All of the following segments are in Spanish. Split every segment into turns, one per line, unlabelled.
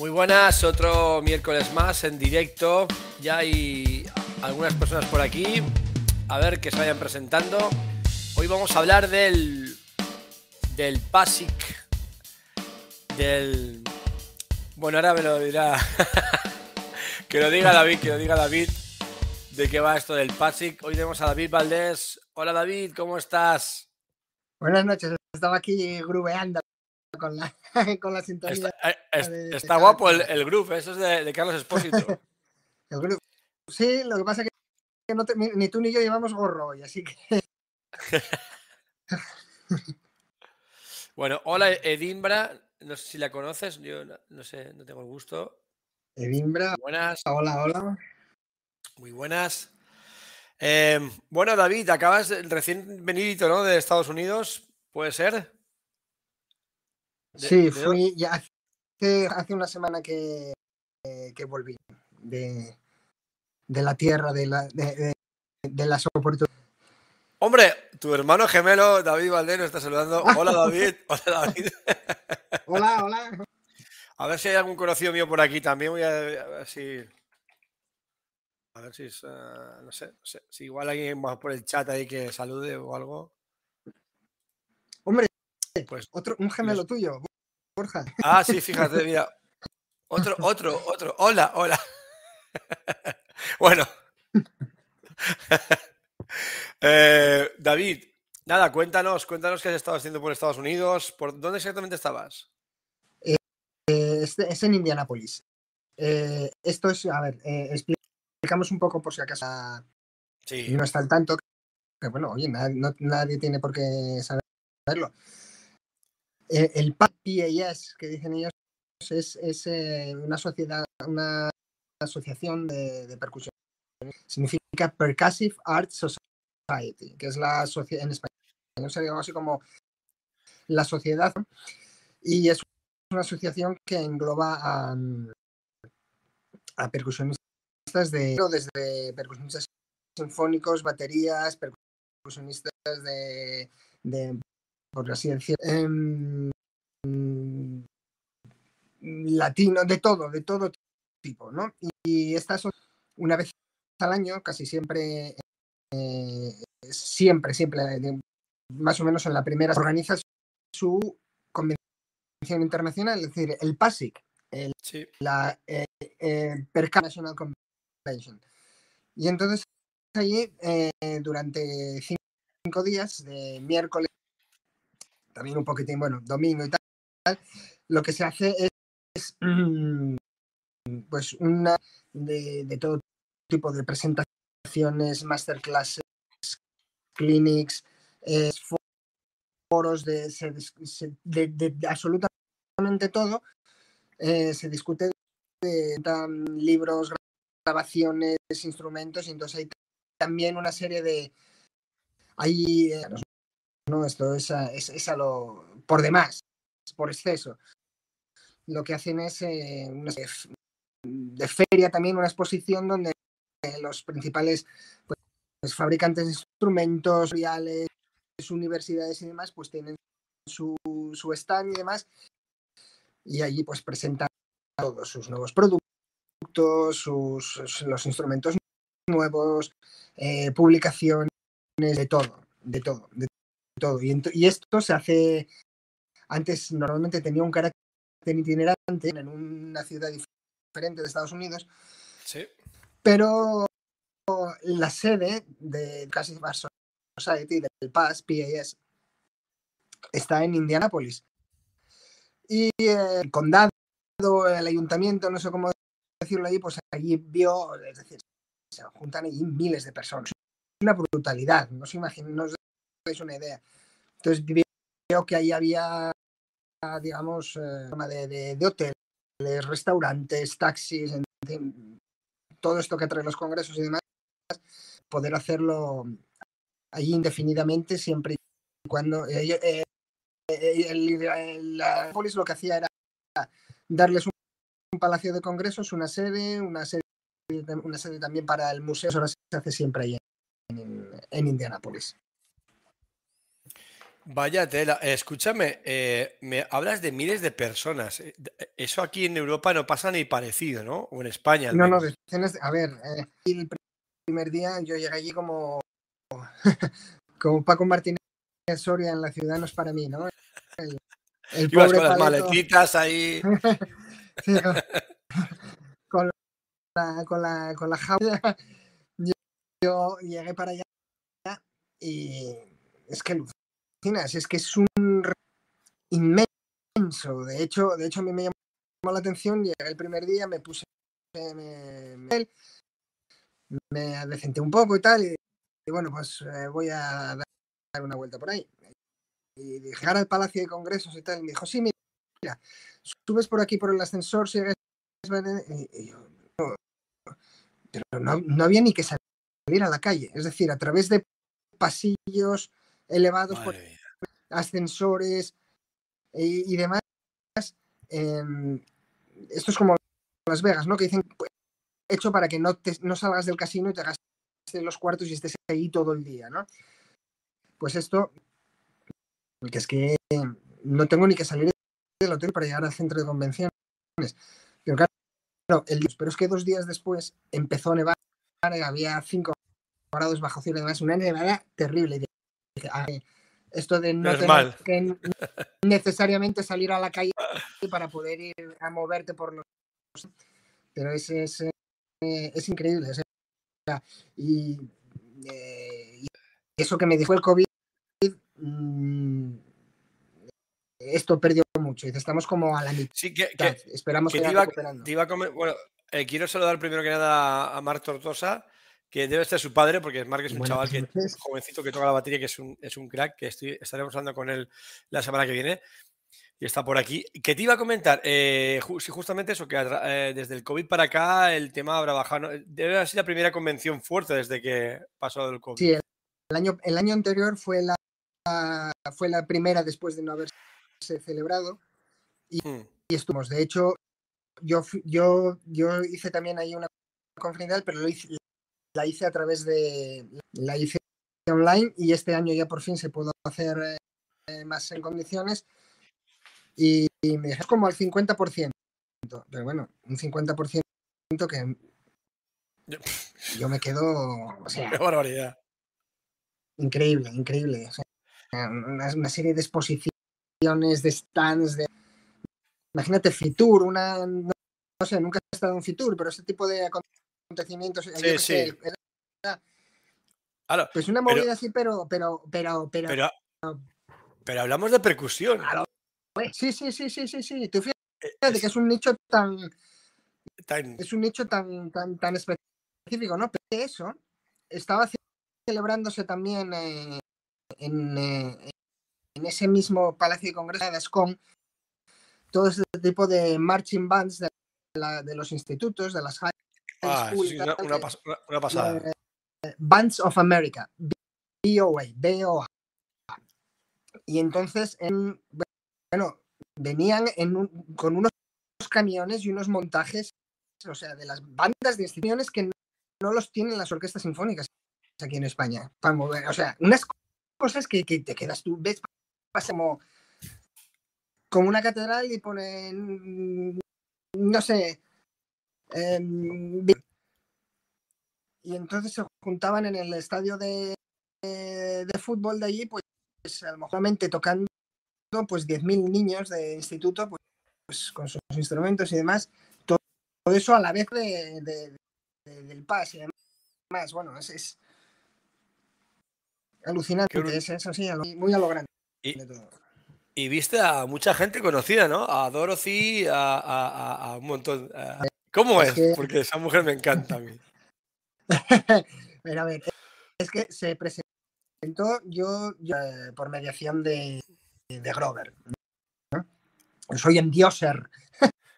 Muy buenas, otro miércoles más en directo. Ya hay algunas personas por aquí. A ver que se vayan presentando. Hoy vamos a hablar del del PASIC del bueno, ahora me lo dirá que lo diga David, que lo diga David de qué va esto del PASIC. Hoy tenemos a David Valdés. Hola David, ¿cómo estás?
Buenas noches, estaba aquí grubeando con la, con la sintonía.
Está, eh, está guapo el, el groove, eso es de, de Carlos Espósito.
el groove. Sí, lo que pasa es que no te, ni tú ni yo llevamos gorro hoy, así que.
bueno, hola Edimbra, no sé si la conoces, yo no, no sé, no tengo el gusto.
Edimbra.
Buenas.
Hola, hola.
Muy buenas. Eh, bueno, David, acabas recién venido ¿no? de Estados Unidos, ¿puede ser?
De, sí, de fui ya hace, hace, una semana que, que volví de, de, la tierra, de, la, de, de las oportunidades.
Hombre, tu hermano gemelo David Valdés nos está saludando. Hola David. Hola David.
Hola, hola.
A ver si hay algún conocido mío por aquí también. Voy a, a ver si. A ver si es. Uh, no, sé, no, sé, Si igual alguien más por el chat ahí que salude o algo.
Pues otro, un gemelo tuyo, Borja.
Ah, sí, fíjate, mira. Otro, otro, otro. Hola, hola. bueno. eh, David, nada, cuéntanos, cuéntanos qué has estado haciendo por Estados Unidos. ¿Por dónde exactamente estabas?
Eh, eh, es, es, en Indianápolis. Eh, esto es, a ver, explicamos un poco por si acaso
sí.
no está al tanto. Que bueno, oye, nadie, no, nadie tiene por qué saberlo. Eh, el PAS que dicen ellos es, eh, una sociedad, una asociación de, de, percusión. Significa Percussive Art Society, que es la sociedad en español sería algo así como la sociedad y es una asociación que engloba a, a percusionistas de desde percusionistas sinfónicos, baterías, percusionistas de por así decir, eh, latino, de todo, de todo tipo, ¿no? Y, y estas son una vez al año, casi siempre, eh, siempre, siempre, más o menos en la primera, organiza su convención internacional, es decir, el PASIC, el,
sí.
la eh, eh, Perca National Convention. Y entonces allí, eh, durante cinco días, de miércoles también un poquitín, bueno, domingo y tal, lo que se hace es, es pues una de, de, todo tipo de presentaciones, masterclasses, clinics, eh, foros de, de, absolutamente todo. Eh, se discute de, de libros, grabaciones, instrumentos, y entonces hay también una serie de... Hay, eh, ¿no? Esto es a, es, es lo por demás, por exceso. Lo que hacen es eh, una de, feria también, una exposición donde los principales pues, fabricantes de instrumentos, reales, universidades y demás, pues tienen su, stand y demás, y allí pues presentan todos sus nuevos productos, sus, los instrumentos nuevos, eh, publicaciones, de todo, de todo, de todo. Y, y, esto se hace, antes normalmente tenía un carácter itinerante en una ciudad diferente de Estados Unidos,
sí.
pero la sede de Casi Society, del PAS, PAS, está en Indianápolis. Y el condado, el ayuntamiento, no sé cómo decirlo allí, pues allí vio, es decir, se juntan allí miles de personas. Una brutalidad, no se imaginan, no os dais una idea. Entonces veo que ahí había, digamos, eh, de, de, de, hoteles, restaurantes, taxis, todo esto que trae los congresos y demás, poder hacerlo allí indefinidamente siempre y cuando eh, eh, la polis lo que hacía era darles un, palacio de congresos, una sede, una sede, una sede también para el museo, ahora se hace siempre ahí en, en Indianápolis.
Vaya tela. Escúchame, eh, me hablas de miles de personas. Eh, eso aquí en Europa no pasa ni parecido, ¿no? O en España.
no, no, A ver, el primer día yo llegué allí como, como Paco Martínez Soria en la ciudad no es para mí, ¿no?
El, pobre con las maletitas ahí.
con, la, con, la, con la jaula. Yo, llegué para allá y es que es que es un inmenso. De hecho, de hecho a mí me llamó la atención, llegué el primer día, me puse me, me, un poco y tal, y, bueno, pues eh, voy a dar una vuelta por ahí. Y dije, al Palacio de Congresos y tal, y me dijo, sí, mira, subes por aquí por el ascensor, sigues... Y, yo, pero no, no, había ni que salir a la calle, es decir, a través de pasillos elevados por ascensores y, demás. Em, esto es como Las Vegas, ¿no? Que dicen hecho para que no, te, no salgas del casino y te gastes los cuartos y estés ahí todo el día, ¿no? Pues esto, que es que no tengo ni que salir del hotel para llegar al centro de convenciones. Pero claro, el, pero es que dos días después empezó a nevar, había cinco grados bajo cero y demás, una nevada terrible. Esto de no, tener que necesariamente salir a la calle para poder ir a moverte por los... Pero es, es, eh, es increíble. y, eh, y, eso que me dijo el COVID, mmm, esto perdió mucho. Estamos como a la mitad.
Sí, que,
Esperamos que,
te iba, te iba a comer, bueno, eh, quiero saludar primero que nada a Marc Tortosa, que debe ser su padre, porque Mark es un chaval que, jovencito que toca la batería, que es un, es un crack, que estoy, estaremos hablando con él la semana que viene. Y está por aquí. Que te iba a comentar, eh, justamente eso, que eh, desde el COVID para acá el tema habrá bajado. Debe haber sido la primera convención fuerte desde que pasó el COVID.
Sí, el año, el año anterior fue la, fue la primera después de no haberse celebrado. Y, hmm. y estuvimos. De hecho, yo, yo, yo hice también ahí una conferencia, pero lo hice, la hice a través de, la hice online y este año ya por fin se pudo hacer eh, más en condiciones y, me dejé como al 50%, pero bueno, un 50% que yo me quedo, o sea,
Qué barbaridad.
Increíble, increíble. una, serie de exposiciones, de stands, de... Imagínate Fitur, una... No, sé, nunca he estado en Fitur, pero ese tipo de acontecimientos.
Sí, sí.
pues una movida así, pero, pero, pero,
pero, pero, hablamos de percusión.
Sí, sí, sí, sí, sí, sí. Tú fíjate que es un nicho tan, es un nicho tan, tan, tan específico, ¿no? Pero eso estaba celebrándose también eh, en, eh, en, ese mismo Palacio de Congresos con todo este tipo de marching bands de, de los institutos, de las high
Ah, una, pasada.
Eh, Bands of America, BOA, BOA. Y entonces, bueno, venían con unos camiones y unos montajes, o sea, de las bandas de instituciones que no, los tienen las orquestas sinfónicas aquí en España. Para mover, o sea, unas cosas que, te quedas tú, ves, pasa como, como una catedral y ponen, no sé, Em, y entonces se juntaban en el estadio de, de, fútbol de allí, pues, a lo mejor tocando pues 10.000 niños de instituto, pues, pues, con sus instrumentos y demás. Todo, eso a la vez de, del PAS y demás. Bueno, es, es alucinante, es eso sí, muy a lo grande.
Y, viste a mucha gente conocida, ¿no? A Dorothy, a, a un montón. ¿Cómo es? Porque esa mujer me encanta a mí.
a ver, es que se presentó yo, eh, por mediación de, de Grover. Soy endioser.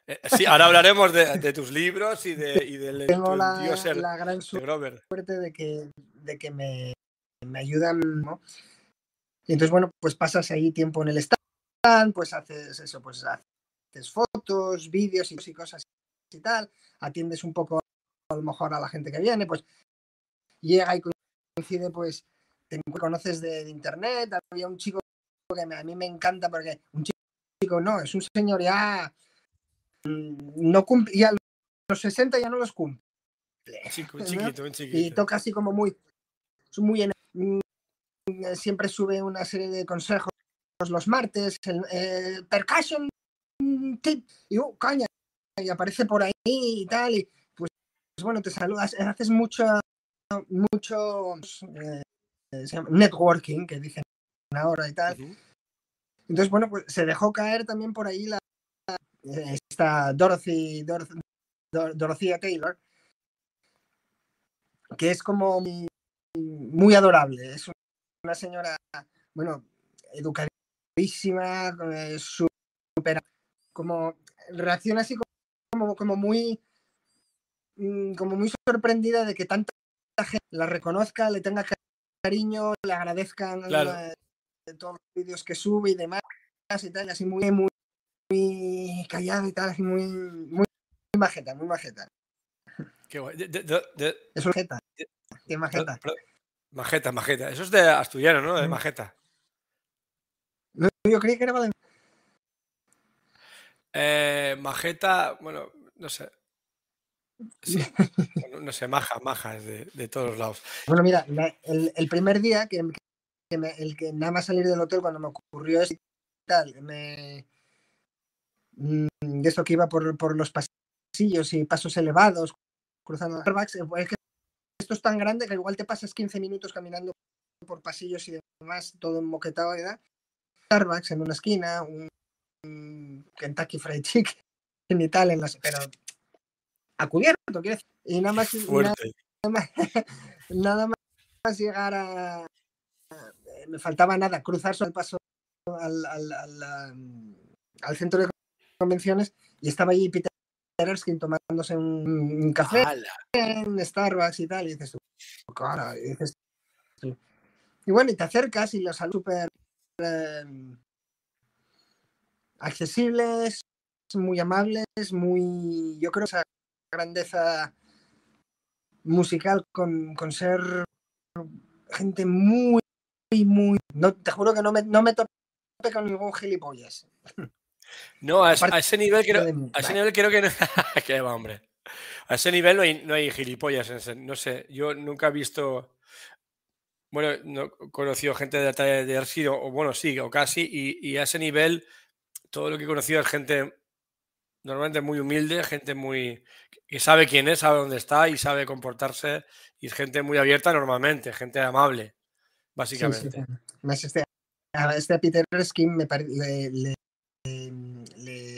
Eh, sí, ahora hablaremos de, tus libros y, de, y del
Tengo la, la, gran suerte de que, de que me, me ayudan. Y entonces, bueno, pues pasas ahí tiempo en el stand, pues haces eso, pues haces fotos, vídeos y cosas y tal, atiendes un poco a lo mejor a la gente que viene, pues llega y coincide, pues te conoces de, internet, había un chico que a mí me encanta porque un chico no, es un señor ya mm, no cumple, ya los 60 ya no los cumple.
Chico, chiquito, chiquito.
Y toca así como muy, muy mm, siempre sube una serie de consejos los martes, el, percussion tip, y uh, caña, y aparece por ahí y tal, y pues, bueno, te saludas, haces mucho, mucho eh, networking, que dicen ahora y tal. Entonces, bueno, pues se dejó caer también por ahí la, esta Dorothy, Dorothy, Taylor, que es como muy, adorable. Es una señora, bueno, educadísima, eh, súper, como reacciona así como, como muy, mm, como muy sorprendida de que tanta gente la reconozca, le tenga cariño, le agradezcan eh, todos los vídeos que sube y demás y tal, así muy, muy, muy callada y tal, así muy, muy, majeta, muy majeta.
Qué guay.
es majeta. Qué majeta.
majeta, majeta. Eso es de asturiano, ¿no? De majeta.
No, yo creí que era valenciano.
Eh, majeta, bueno, no sé. Sí, no sé, maja, maja, de, de todos lados.
Bueno, mira, el, el, primer día que, me, el que nada más salir del hotel cuando me ocurrió eso tal, me, mm, de esto que iba por, los pasillos y pasos elevados, cruzando Starbucks, eh, es que esto es tan grande que igual te pasas 15 minutos caminando por pasillos y demás, todo moquetado ¿verdad? Starbucks en una esquina, un, Kentucky Fried Chicken y tal, en las, pero a cubierto, quiero decir. Y nada más, nada, más, llegar a, Me faltaba nada, cruzar el paso al, al, centro de convenciones y estaba allí Peter Erskine tomándose un, café en Starbucks y tal. Y dices tú, cara, y dices Y bueno, y te acercas y los saludos súper em, accesibles, muy amables, muy. Yo creo esa grandeza musical con, con ser gente muy, muy. No, te juro que no me, no me topé con ningún gilipollas.
No, a, ese nivel creo, a ese nivel creo que no. Qué va, hombre. A ese nivel no hay, no hay gilipollas. No sé, yo nunca he visto. Bueno, no he conocido gente de, de, de o bueno, sí, o casi, y, y, a ese nivel todo lo que he conocido es gente normalmente muy humilde, gente muy que sabe quién es, sabe dónde está y sabe comportarse y es gente muy abierta normalmente, gente amable, básicamente.
Este, este, Peter Erskine me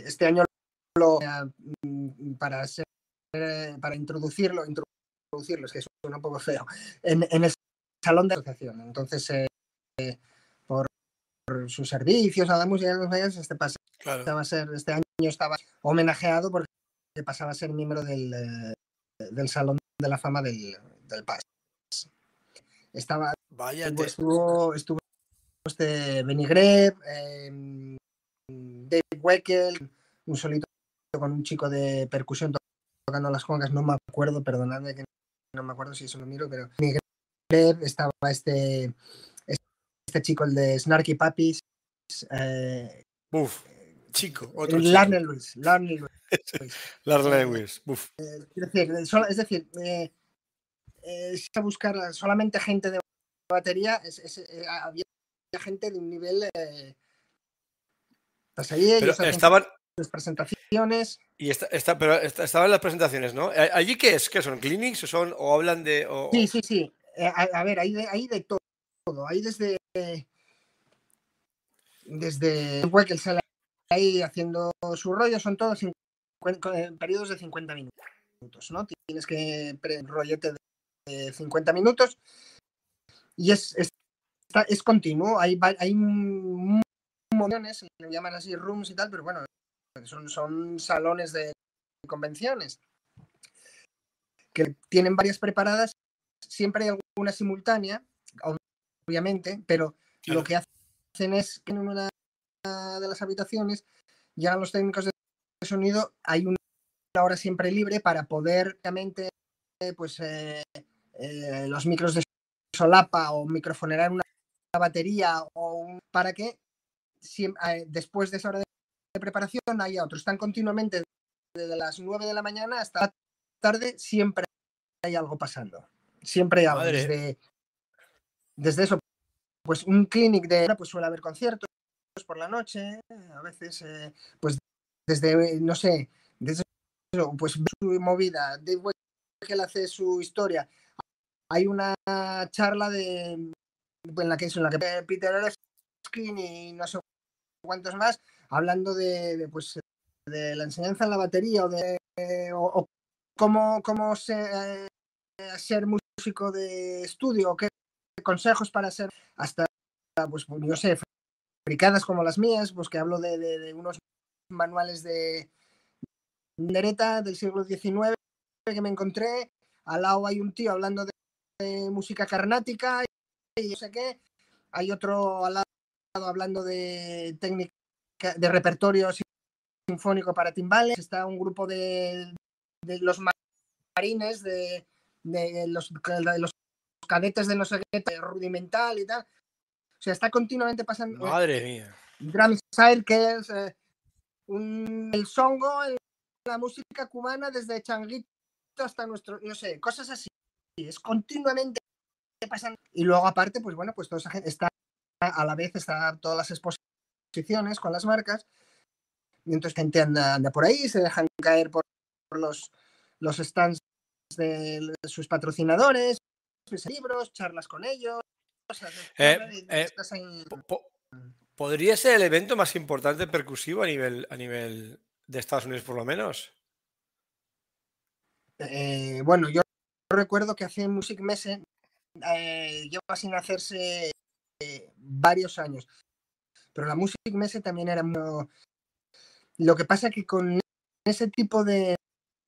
este año lo mm, para ser, para introducirlo, introducirlo, es que suena un poco feo, en, en el salón de asociación. Entonces, eh, sus servicios a la música de los medios, este pasa, a ser, este año estaba homenajeado porque pasaba a ser miembro del, eh, del Salón de la Fama del, del PAS. Estaba,
Vaya
estuvo, estuvo este Benny Greb, eh, Dave Weckel, un solito con un chico de percusión tocando las congas, no me acuerdo, perdonadme que no me acuerdo si eso lo miro, pero Benny Greb estaba este, este chico, el de Snarky Puppies. Eh,
Uf chico. Otro
Larner Lewis. Larner Lewis.
Lewis.
Eh, es decir, es decir eh, eh, si a buscar solamente gente de batería, es, es, eh, había gente de un nivel. Eh, pues ahí ellos
pero estaban
las presentaciones.
Y pero estaban las presentaciones, ¿no? ¿Allí qué es? ¿Qué son? ¿Clinics o son o hablan de.? O,
sí, sí, sí. A, a, ver, hay de, hay de todo. Hay desde. Desde que sale ahí haciendo su rollo, son todos periodos de 50 minutos, ¿no? Tienes que rollete de 50 minutos y es, es, es continuo, hay, hay montones, lo llaman así rooms y tal, pero bueno, son, son salones de convenciones que tienen varias preparadas, siempre hay alguna simultánea, obviamente, pero lo que hacen es que en una de las habitaciones, llegan los técnicos de sonido, hay una hora siempre libre para poder, obviamente, pues eh, eh, los micros de solapa o microfonear una batería o para que después de esa hora de preparación hay otros. Están continuamente desde las 9 de la mañana hasta tarde, siempre hay algo pasando. Siempre hay algo. Desde, desde, eso, pues un clinic de pues suele haber conciertos por la noche, a veces, eh, pues desde, no sé, desde pues su movida, Dave que hace su historia. Hay una charla de en la que en la que Peter Erskine y no sé cuántos más hablando de, pues de la enseñanza en la batería o de o, cómo, cómo ser, eh, ser músico de estudio, qué consejos para ser hasta pues yo sé, fabricadas como las mías, pues que hablo de, unos manuales de Nereta del siglo XIX que me encontré. Al lado hay un tío hablando de, música carnática y no sé qué. Hay otro al lado hablando de técnica de repertorio sinfónico para timbales. Está un grupo de, los marines, de, los, los, cadetes de no sé qué, rudimental y tal. O sea, está continuamente pasando.
Madre mía.
Drum que es eh, el songo, la música cubana desde Changuito hasta nuestro, no sé, cosas así. Es continuamente pasando. Y luego aparte, pues bueno, pues toda esa gente está a la vez, está todas las exposiciones con las marcas. Y entonces gente anda, anda por ahí, se dejan caer por, los, los stands de, sus patrocinadores, libros, charlas con ellos.
Eh, eh, ¿Podría ser el evento más importante percusivo a nivel, a nivel de Estados Unidos, por lo menos?
Eh, bueno, yo recuerdo que hace Music Messe eh, lleva sin hacerse varios años, pero la Music Messe también era muy... Lo que pasa que con ese tipo de,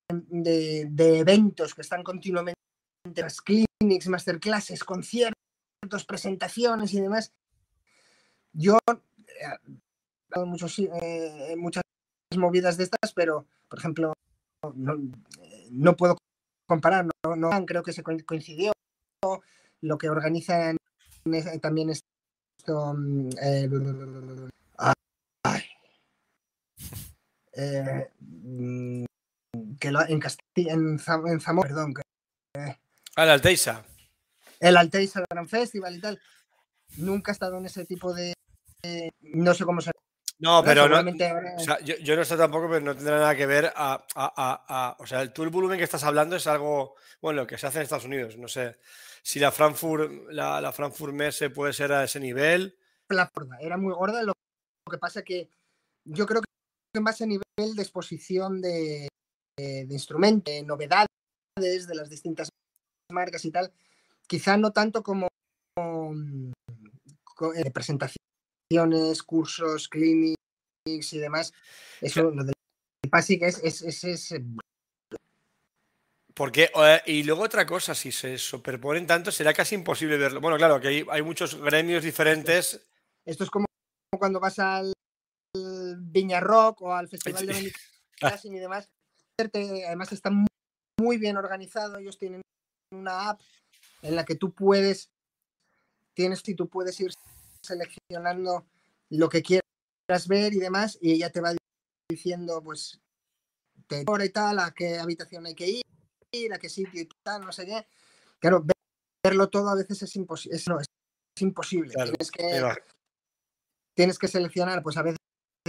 de, eventos que están continuamente, las masterclasses, conciertos, presentaciones y demás, yo he muchos, muchas movidas de estas, pero, por ejemplo, no, no puedo comparar, no, no, creo que se coincidió. Lo que organizan también esto. Mm, eh, eh, que en Castilla, en, Zamora, perdón.
El Alteiza.
El Alteiza Gran Festival y tal. Nunca he estado en ese tipo de. no sé cómo se
no, pero no. yo, no sé tampoco, pero no tendrá nada que ver a, O sea, tú el volumen que estás hablando es algo, bueno, lo que se hace en Estados Unidos. No sé si la Frankfurt, la, la Frankfurt Messe puede ser a ese nivel.
La era muy gorda. Lo, que pasa que yo creo que más a nivel de exposición de, de, instrumentos, de novedades de las distintas marcas y tal, quizá no tanto como, como de presentación cursos, clinics y demás. Eso, lo del PASIC es, es, es, eh,
porque, y luego otra cosa, si se superponen tanto, será casi imposible verlo. Bueno, claro, que hay, hay muchos gremios diferentes.
Esto es como cuando vas al Viña Rock o al Festival de y demás. Además está muy bien organizado. Ellos tienen una app en la que tú puedes, tienes y tú puedes ir seleccionando lo que quieras ver y demás, y ella te va diciendo, pues, te y tal, a qué habitación hay que ir, a qué sitio y tal, no sé qué. Claro, verlo todo a veces es, imposible es, imposible. tienes, que, tienes que seleccionar, pues a veces,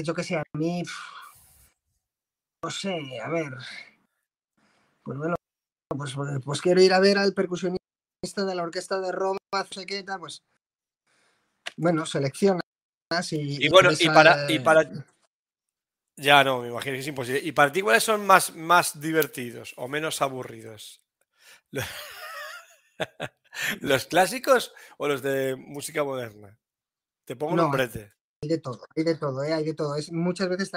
yo que sé, a mí, no sé, a ver, pues bueno, pues, pues quiero ir a ver al percusionista de la orquesta de Roma, no tal, pues bueno, seleccionas y...
Y bueno, y para, y para... Ya no, me imagino que es imposible. ¿Y para ti cuáles son más, más divertidos o menos aburridos? ¿Los clásicos o los de música moderna? Te pongo un nombrete.
Hay de todo, hay de todo, ¿eh? hay de todo. Es, muchas veces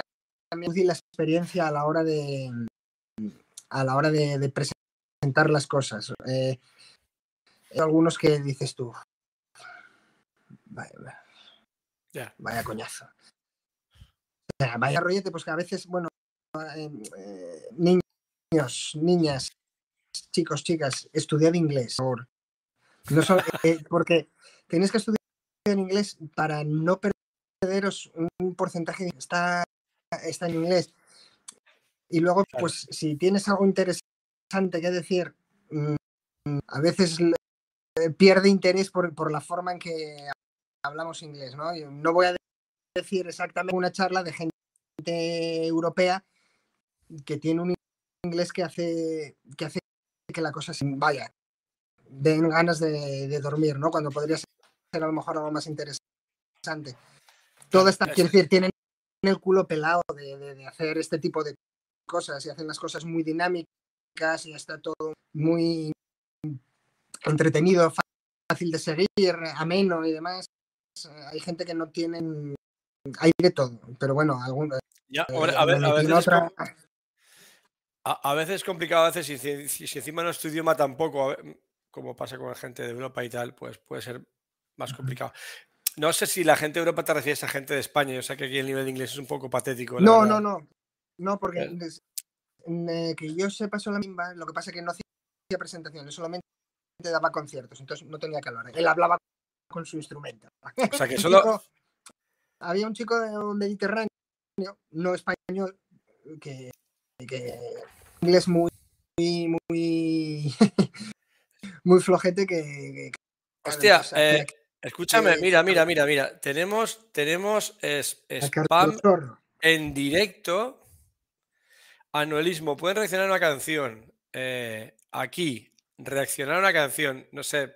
también la experiencia a la hora de a la hora de, presentar las cosas. Eh, hay algunos que dices tú, Vaya, vaya coñazo. vaya rollete, pues que a veces, bueno, eh, eh, niños, niñas, chicos, chicas, estudiad inglés, por No eh, porque tenéis que estudiar en inglés para no accederos un porcentaje está, está en inglés. Y luego,
Claro.
pues, si tienes algo interesante que decir, mm, a veces eh, pierde interés por, por la forma en que hablamos inglés, ¿no? Yo no voy a decir exactamente una charla de gente europea que tiene un inglés que hace que hace que la cosa se vaya, den ganas de, de dormir, ¿no? Cuando podría ser a lo mejor algo más interesante. Todo está,
es-
quiero decir, tienen el culo pelado de, de- de hacer este tipo de cosas y hacen las cosas muy dinámicas y está todo muy entretenido, fácil de seguir, ameno y demás. Eh, Hay gente que no tienen, hay de todo, pero bueno, algún,
Ya,
eh,
a, veces es
otra-
com- a- a veces es complicado, a veces si, si- si- si encima no es tu idioma tampoco, como pasa con la gente de Europa y tal, pues puede ser más complicado. No sé si la gente de Europa te refieres a gente de España, yo sé que aquí el nivel de inglés es un poco patético.
No,
verdad.
no, no. No, porque que yo sepa solamente, lo que pasa es que no hacía presentaciones, solamente daba conciertos, entonces no tenía que hablar. Él hablaba con su instrumento.
O sea que
Un
solo,
chico- había un chico de un mediterráneo, no español, que, que inglés muy, muy, muy, muy flojete que... que-
eh, escúchame, mira, mira, mira, mira. Tenemos, tenemos es- spam en directo. Anuelismo, pueden reaccionar a una canción. eh, aquí, reaccionar a una canción. No sé.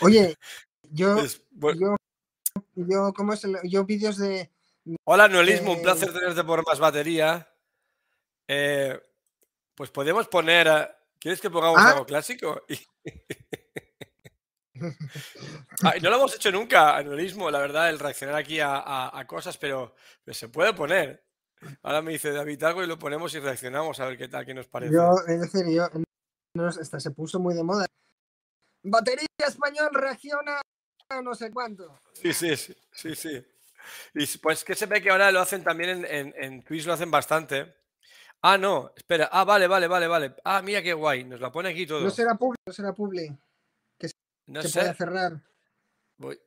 Oye, yo,
es- bueno,
yo, yo, ¿cómo es? el- Yo vídeos de,
Hola, Anuelismo, un
eh,
placer tenerte por más batería. Eh, pues podemos poner. a- ¿Quieres que pongamos
Ah.
algo clásico? Ay, no lo hemos hecho nunca, anuelismo, la verdad, el reaccionar aquí a, a- a cosas, pero, pero se puede poner. Ahora me dice David algo y lo ponemos y reaccionamos a ver qué tal, qué nos parece.
Yo, es decir, yo no, hasta se puso muy de moda. Batería español reacciona a no sé cuánto.
Sí, sí, sí, sí, sí. Y pues que se ve que ahora lo hacen también en, en, en Twitch, lo hacen bastante. Ah, no, espera. Ah, vale, vale, vale, vale. Ah, mira qué guay. Nos la pone aquí todo.
No será publi, no será publi.
No
se
sé.
puede cerrar.
Voy-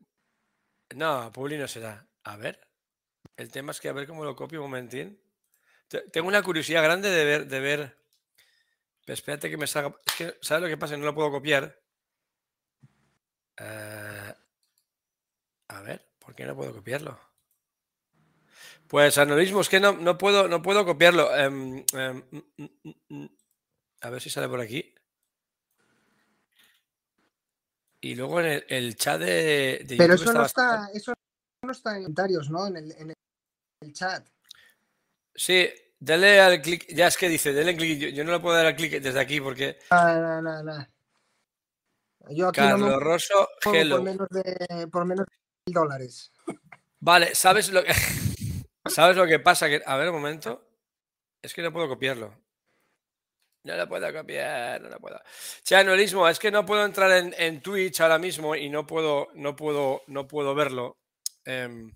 No, Publi no será. A ver. El tema es que a ver cómo lo copio un momentín. Te- Tengo una curiosidad grande de ver, de ver. Pero espérate que me salga. Es que, ¿sabes lo que pasa? No lo puedo copiar. Eh, a ver, ¿por qué no puedo copiarlo? Pues anulismo, es que no, no puedo, no puedo copiarlo. Em, em, mm, mm, mm, a ver si sale por aquí. Y luego en el, el chat de, de
Pero
YouTube
eso no
bastante-
está, eso no está en comentarios, ¿no? En el, en el chat.
Sí, dale al clic. Ya es que dice, dale clic. Yo, yo no le puedo dar al clic desde aquí porque.
Ah, no, no, no. Yo aquí no
Carlos
me
Rosso, hello.
por menos de por menos de mil dólares.
Vale, ¿sabes lo que. ¿Sabes lo que pasa? Que, a ver, un momento. Es que no puedo copiarlo. No lo puedo copiar, no lo puedo. Che, anuelismo, es que no puedo entrar en, en Twitch ahora mismo y no puedo, no puedo, no puedo verlo. Em,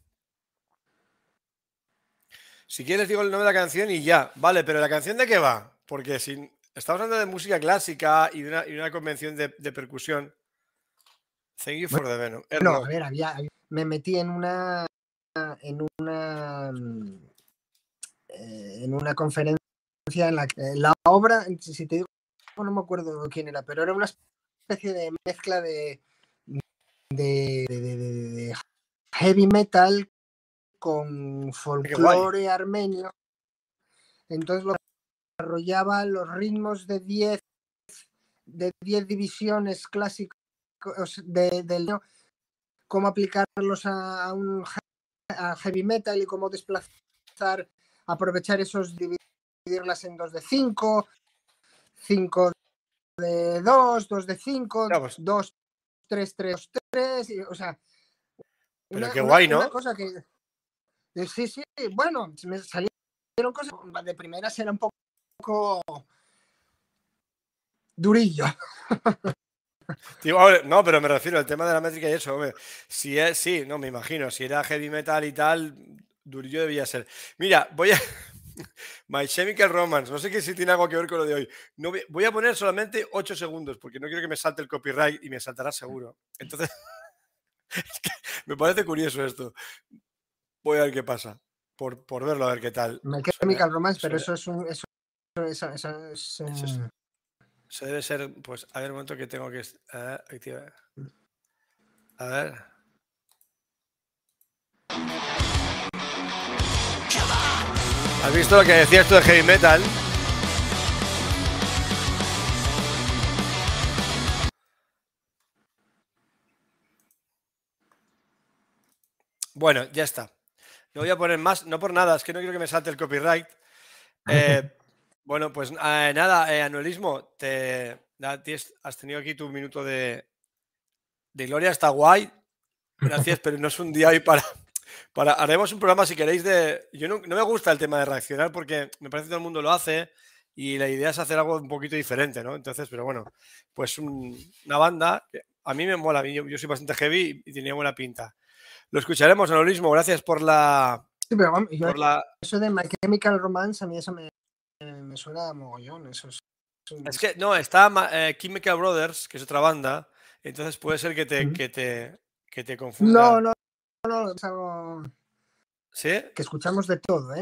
si quieres digo el nombre de la canción y ya. Vale, pero ¿la canción de qué va? Porque si estamos hablando de música clásica y de una, y una convención de, de percusión. Thank you for the Venom.
No, a ver, había, me metí en una en una mm, eh, en una conferencia en la que la obra, si te digo, no me acuerdo quién era, pero era una especie de mezcla de- de- de heavy metal con folclore armenio. Entonces lo desarrollaba los ritmos de 10 de 10 divisiones clásicos de, del cómo aplicarlos a, un a heavy metal y cómo desplazar, aprovechar esos, dividirlas en 2 de 5, 5 de 2, 2 de 5,
Ya, pues.
2, 3, 3, 3, o sea...
Pero qué guay, ¿no?
Una cosa que... eh, Sí, sí, bueno, me salieron cosas de primeras era un poco durillo.
No, pero me refiero al tema de la métrica y eso, hombre. Si es, sí, no me imagino. Si era heavy metal y tal, durillo debía ser. Mira, voy a. My Chemical Romance. No sé que si tiene algo que ver con lo de hoy. No voy, voy a poner solamente 8 segundos porque no quiero que me salte el copyright y me saltará seguro. Entonces. me parece curioso esto. Voy a ver qué pasa. Por, por verlo, a ver qué tal.
My Chemical Romance, pero eso es un. Eso, eso, eso es,
Eso es- Eso debe ser, pues, a ver, un momento que tengo que eh, activar. A ver. ¿Has visto lo que decías tú de heavy metal? Bueno, ya está. No voy a poner más, no por nada, es que no quiero que me salte el copyright. Eh, bueno, pues eh, nada, eh, anuelismo, te, has tenido aquí tu minuto de, de gloria, está guay. Gracias, pero no es un día hoy para, para. Haremos un programa si queréis de. Yo no, no me gusta el tema de reaccionar porque me parece que todo el mundo lo hace y la idea es hacer algo un poquito diferente, ¿no? Entonces, pero bueno, pues un- una banda que a mí me mola, yo, yo soy bastante heavy y tenía buena pinta. Lo escucharemos, anuelismo, gracias por la.
Sí, pero vamos, yo-
Por la
eso de My Chemical Romance, a mí eso me, me suena a mogollón. Eso es, es
que no, está eh, Chemical Brothers, que es otra banda, entonces puede ser que te, que te, que te confunda.
No, no, no, es algo
¿Sí?
que escuchamos de todo, ¿eh?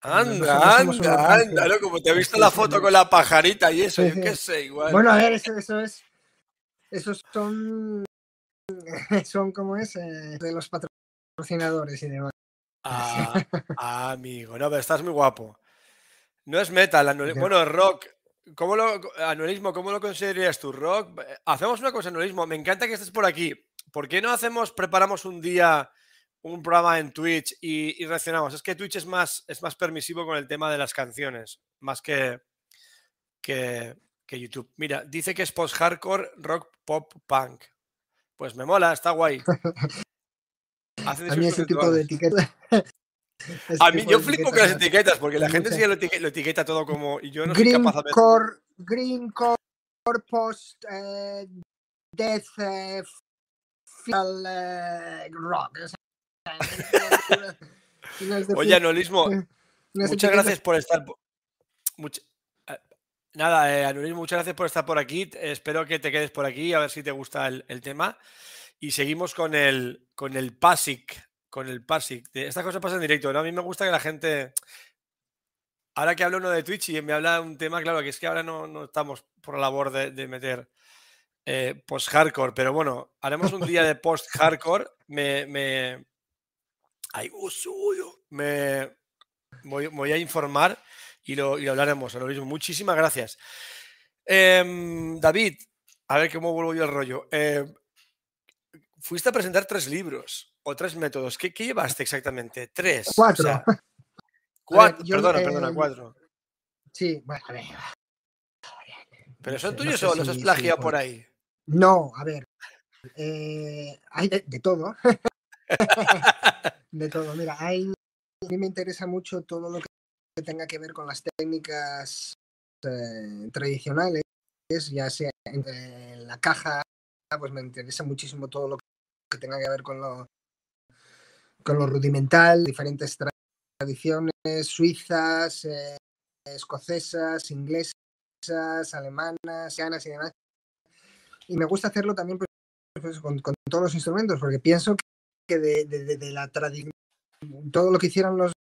Anda, anda, anda. ¿no? Como te he visto la foto con la pajarita y eso, yo qué sé, igual.
Bueno, a ver, eso, eso es. Esos son. Son como es de los patrocinadores y demás.
Ah, amigo, no, pero estás muy guapo. No es metal,
Ya.
bueno, rock. ¿Cómo lo, anuelismo, ¿cómo lo considerarías tú? ¿Rock? Hacemos una cosa, anuelismo. Me encanta que estés por aquí. ¿Por qué no hacemos, preparamos un día un programa en Twitch y, y reaccionamos? Es que Twitch es más, es más permisivo con el tema de las canciones, más que, que, que YouTube. Mira, dice que es post-hardcore, rock, pop, punk. Pues me mola, está guay. Hacen
A mí ese tipo de etiquetas.
A mí, yo flipo con las etiquetas, porque la gente sí lo etiqueta, lo etiqueta todo como. Y yo no soy
Green
capaz de.
Core, Green Core Post eh, Death eh, Final eh, Rock. o sea,
Oye, Anulismo,
unas
muchas gracias por estar. much- Nada, eh, muchas gracias por estar por aquí. Espero que te quedes por aquí, a ver si te gusta el, el tema. Y seguimos con el, con el PASIC. Con el PASIC. Estas cosas pasan en directo, ¿no? A mí me gusta que la gente. Ahora que hablo uno de Twitch y me habla un tema, claro, que es que ahora no, no estamos por la labor de, de meter eh, post-hardcore, pero bueno, haremos un día de post-hardcore. Me. me... Ay, oh, suyo. Me voy, voy a informar y lo, y lo hablaremos. a lo mismo. Muchísimas gracias. Em, David, a ver cómo vuelvo yo al rollo. Em, fuiste a presentar tres libros o tres métodos. ¿Qué, qué llevaste exactamente? Tres. o
Cuatro.
sea, cuatro.
yo,
perdona, perdona,
em,
cuatro.
Sí, bueno, a ver.
¿Pero
no
son
no
tuyos
sé
o los
si-
has plagiado
por-
por ahí?
No, a ver. eh, hay de, de todo. de todo. Mira, hay, a mí me interesa mucho todo lo que tenga que ver con las técnicas eh, tradicionales, ya sea en, la caja, pues me interesa muchísimo todo lo que tenga que ver con lo, con lo rudimental, diferentes tra- tradiciones suizas, eh, escocesas, inglesas, alemanas, ganas y demás. Y me gusta hacerlo también pues, pues, con, todos los instrumentos, porque pienso que de la tradición, todo lo que hicieron los,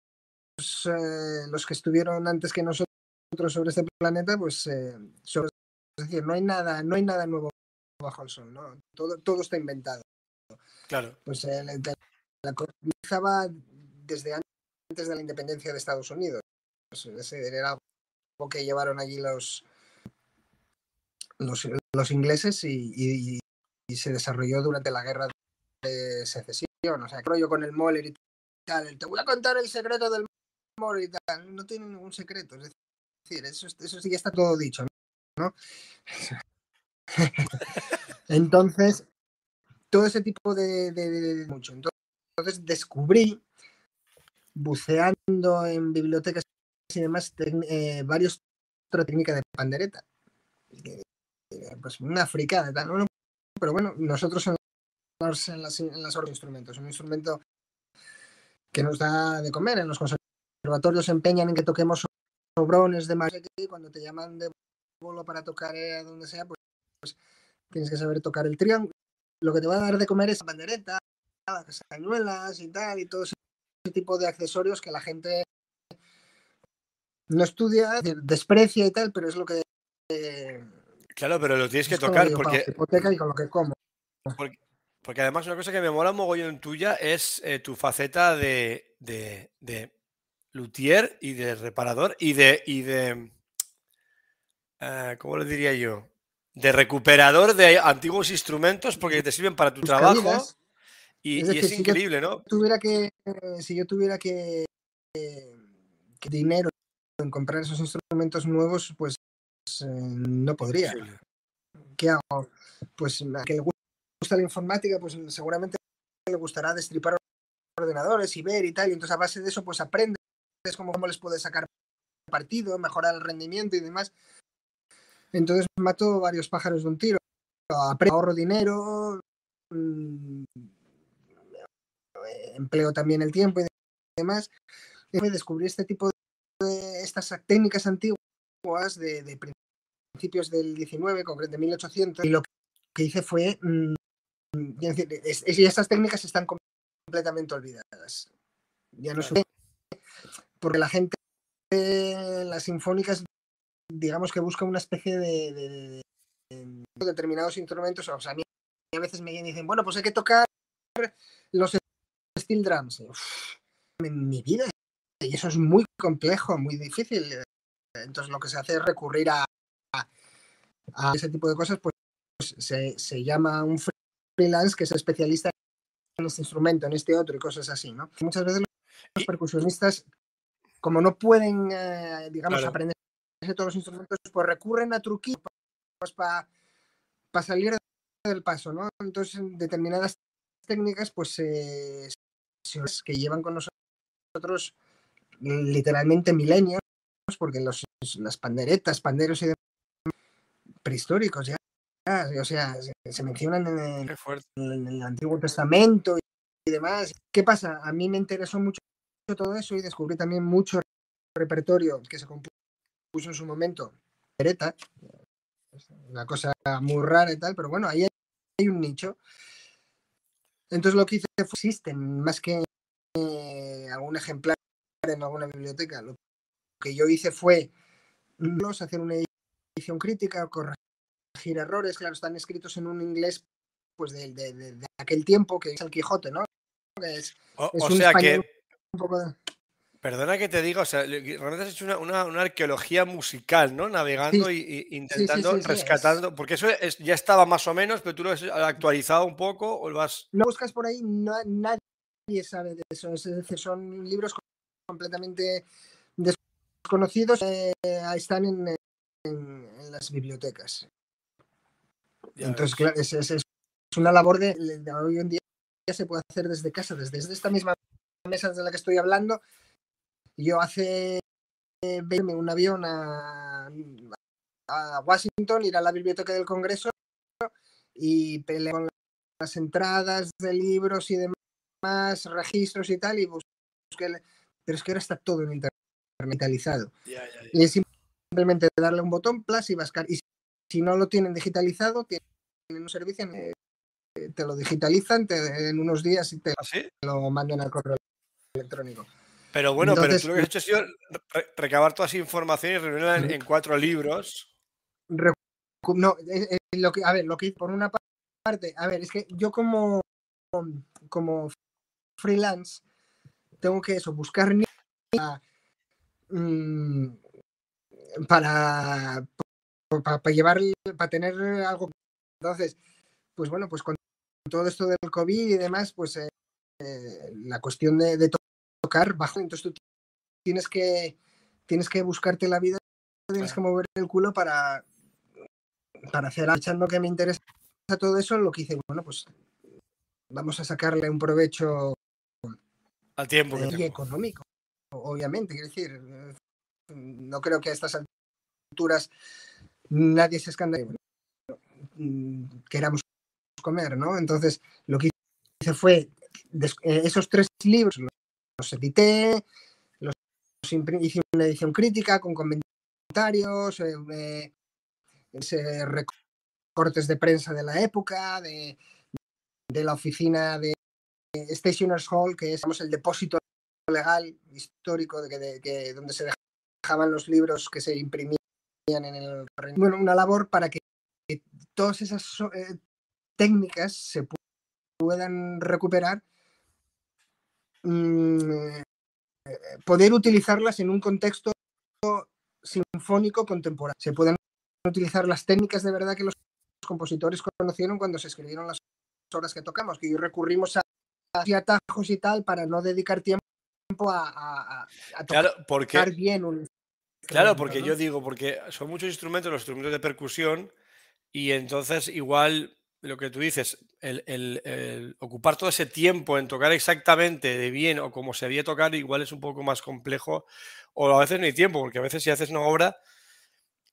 eh, los que estuvieron antes que nosotros sobre este planeta, pues eh, sobre- es decir, no hay nada, no hay nada nuevo bajo el sol, ¿no? Todo, todo está inventado.
Claro.
Pues eh, la, la desde antes de la independencia de Estados Unidos. Pues, ese era algo que llevaron allí los, los, los ingleses y, y- y se desarrolló durante la guerra de secesión. O sea, creo yo con el Moller y tal. Te voy a contar el secreto del Y tal. No tiene ningún secreto. Es decir, eso, eso sí ya está todo dicho, ¿no? Entonces, todo ese tipo de, mucho. Entonces descubrí, buceando en bibliotecas y demás, eh, varios otra técnica de pandereta. Eh, Pues una fricada, pero bueno, nosotros en en las, en las de instrumentos, un instrumento que nos da de comer, en los conservatorios se empeñan en que toquemos sobrones de más y cuando te llaman de bolo para tocar eh, a donde sea, pues, pues tienes que saber tocar el triángulo lo que te va a dar de comer es bandereta, las cañuelas y tal, y todo ese tipo de accesorios que la gente no estudia, desprecia y tal, pero es lo que...
claro, pero lo tienes que tocar porque...
Hipoteca y con lo que como.
Porque, además una cosa que me mola un mogollón tuya es eh, tu faceta de, de, de, luthier y de reparador y de... Y de eh, ¿Cómo lo diría yo? De recuperador de antiguos instrumentos porque te sirven para tu trabajo. Y es, increíble, ¿no?
Tuviera que, si yo tuviera que, que dinero en comprar esos instrumentos nuevos, pues eh, no podría. ¿Qué hago? Pues a que le gusta la informática, pues seguramente le gustará destripar ordenadores y ver y tal, y entonces a base de eso pues aprendes cómo, cómo les puedes sacar partido, mejorar el rendimiento y demás. Entonces mato varios pájaros de un tiro. Ahorro dinero, mm, empleo también el tiempo y demás. Y descubrí este tipo de estas técnicas antiguas de, principios del 19, concretamente 1800, y lo que hice fue, mm, y estas técnicas están completamente olvidadas. Ya no sé, porque la gente, las sinfónicas, digamos que busca una especie de, determinados instrumentos, o sea, a mí a veces me dicen, bueno, pues hay que tocar los steel drums. en mi vida y eso es muy complejo, muy difícil. Entonces lo que se hace es recurrir a, a, ese tipo de cosas, pues, se, se, llama un freelance que es especialista en este instrumento, en este otro y cosas así, ¿no? Muchas veces los percusionistas, como no pueden, eh, digamos, aprender todos los instrumentos, pues recurren a truquitos pues, para salir del paso, ¿no? Entonces, determinadas técnicas, pues, eh, que llevan con nosotros literalmente milenios, porque los, las panderetas, panderos y demás, prehistóricos ya, o sea, se, mencionan en el, Antiguo Testamento y, demás. ¿Qué pasa? A mí me interesó mucho todo eso y descubrí también mucho repertorio que se compuso en su momento, pandereta, una cosa muy rara y tal, pero bueno, ahí hay un nicho. Entonces lo que hice fue, existen más que eh, algún ejemplar en alguna biblioteca. Lo que yo hice fue hacer una edición crítica, corregir errores, claro, están escritos en un inglés pues de, aquel tiempo que es el Quijote, ¿no?
o, sea que... Perdona que te diga, o sea, realmente has hecho una, arqueología musical, ¿no? Navegando y, intentando, rescatando, porque eso ya estaba más o menos, pero tú lo has actualizado un poco o lo vas...
No buscas por ahí, nadie sabe de eso, es decir, son libros completamente desconocidos eh, están en, las bibliotecas. Entonces, claro, es, es, una labor de, hoy en día se puede hacer desde casa, desde, esta misma mesa de la que estoy hablando. Yo hace eh, verme un avión a, Washington, ir a la biblioteca del Congreso y pelear con las entradas de libros y demás, registros y tal, y busqué pero es que ahora está todo en internet digitalizado. Y es simplemente darle un botón, plus y vascar. Y si no lo tienen digitalizado, tienen un servicio, eh, te lo digitalizan en unos días y te
¿Ah,
lo mandan al correo electrónico.
Pero bueno, pero tú lo que has hecho ha sido recabar toda esa información y reunirla en, cuatro libros.
No, lo que, a ver, lo que por una parte, a ver, es que yo como, como freelance tengo que eso, buscar mm, para, para, para, llevar, para tener algo. Entonces, pues bueno, pues con todo esto del COVID y demás, pues eh, eh, la cuestión de, tocar bajo, entonces tú tienes que, tienes que buscarte la vida, tienes que mover el culo para, para hacer, echando que me interesa todo eso, lo que hice, bueno, pues vamos a sacarle un provecho
al tiempo
y económico, obviamente. Quiero decir, no creo que a estas alturas nadie se escandalice queramos comer, ¿no? Entonces, lo que hice fue eh, esos tres libros los, edité, los hice una edición crítica con comentarios, eh, recortes de prensa de la época, de de la oficina de Stationers Hall, que es el depósito legal histórico de que, donde se dejaban los libros que se imprimían en el bueno una labor para que todas esas eh, técnicas se puedan recuperar mm, poder utilizarlas en un contexto sinfónico contemporáneo. Se pueden utilizar las técnicas de verdad que los compositores conocieron cuando se escribieron las obras que tocamos que recurrimos a, atajos y tal para no dedicar tiempo a,
tocar
bien un
Claro, porque yo digo, porque son muchos instrumentos, los instrumentos de percusión, y entonces igual lo que tú dices, el, ocupar todo ese tiempo en tocar exactamente de bien o como se debía tocar, igual es un poco más complejo, o a veces no hay tiempo, porque a veces si haces una obra,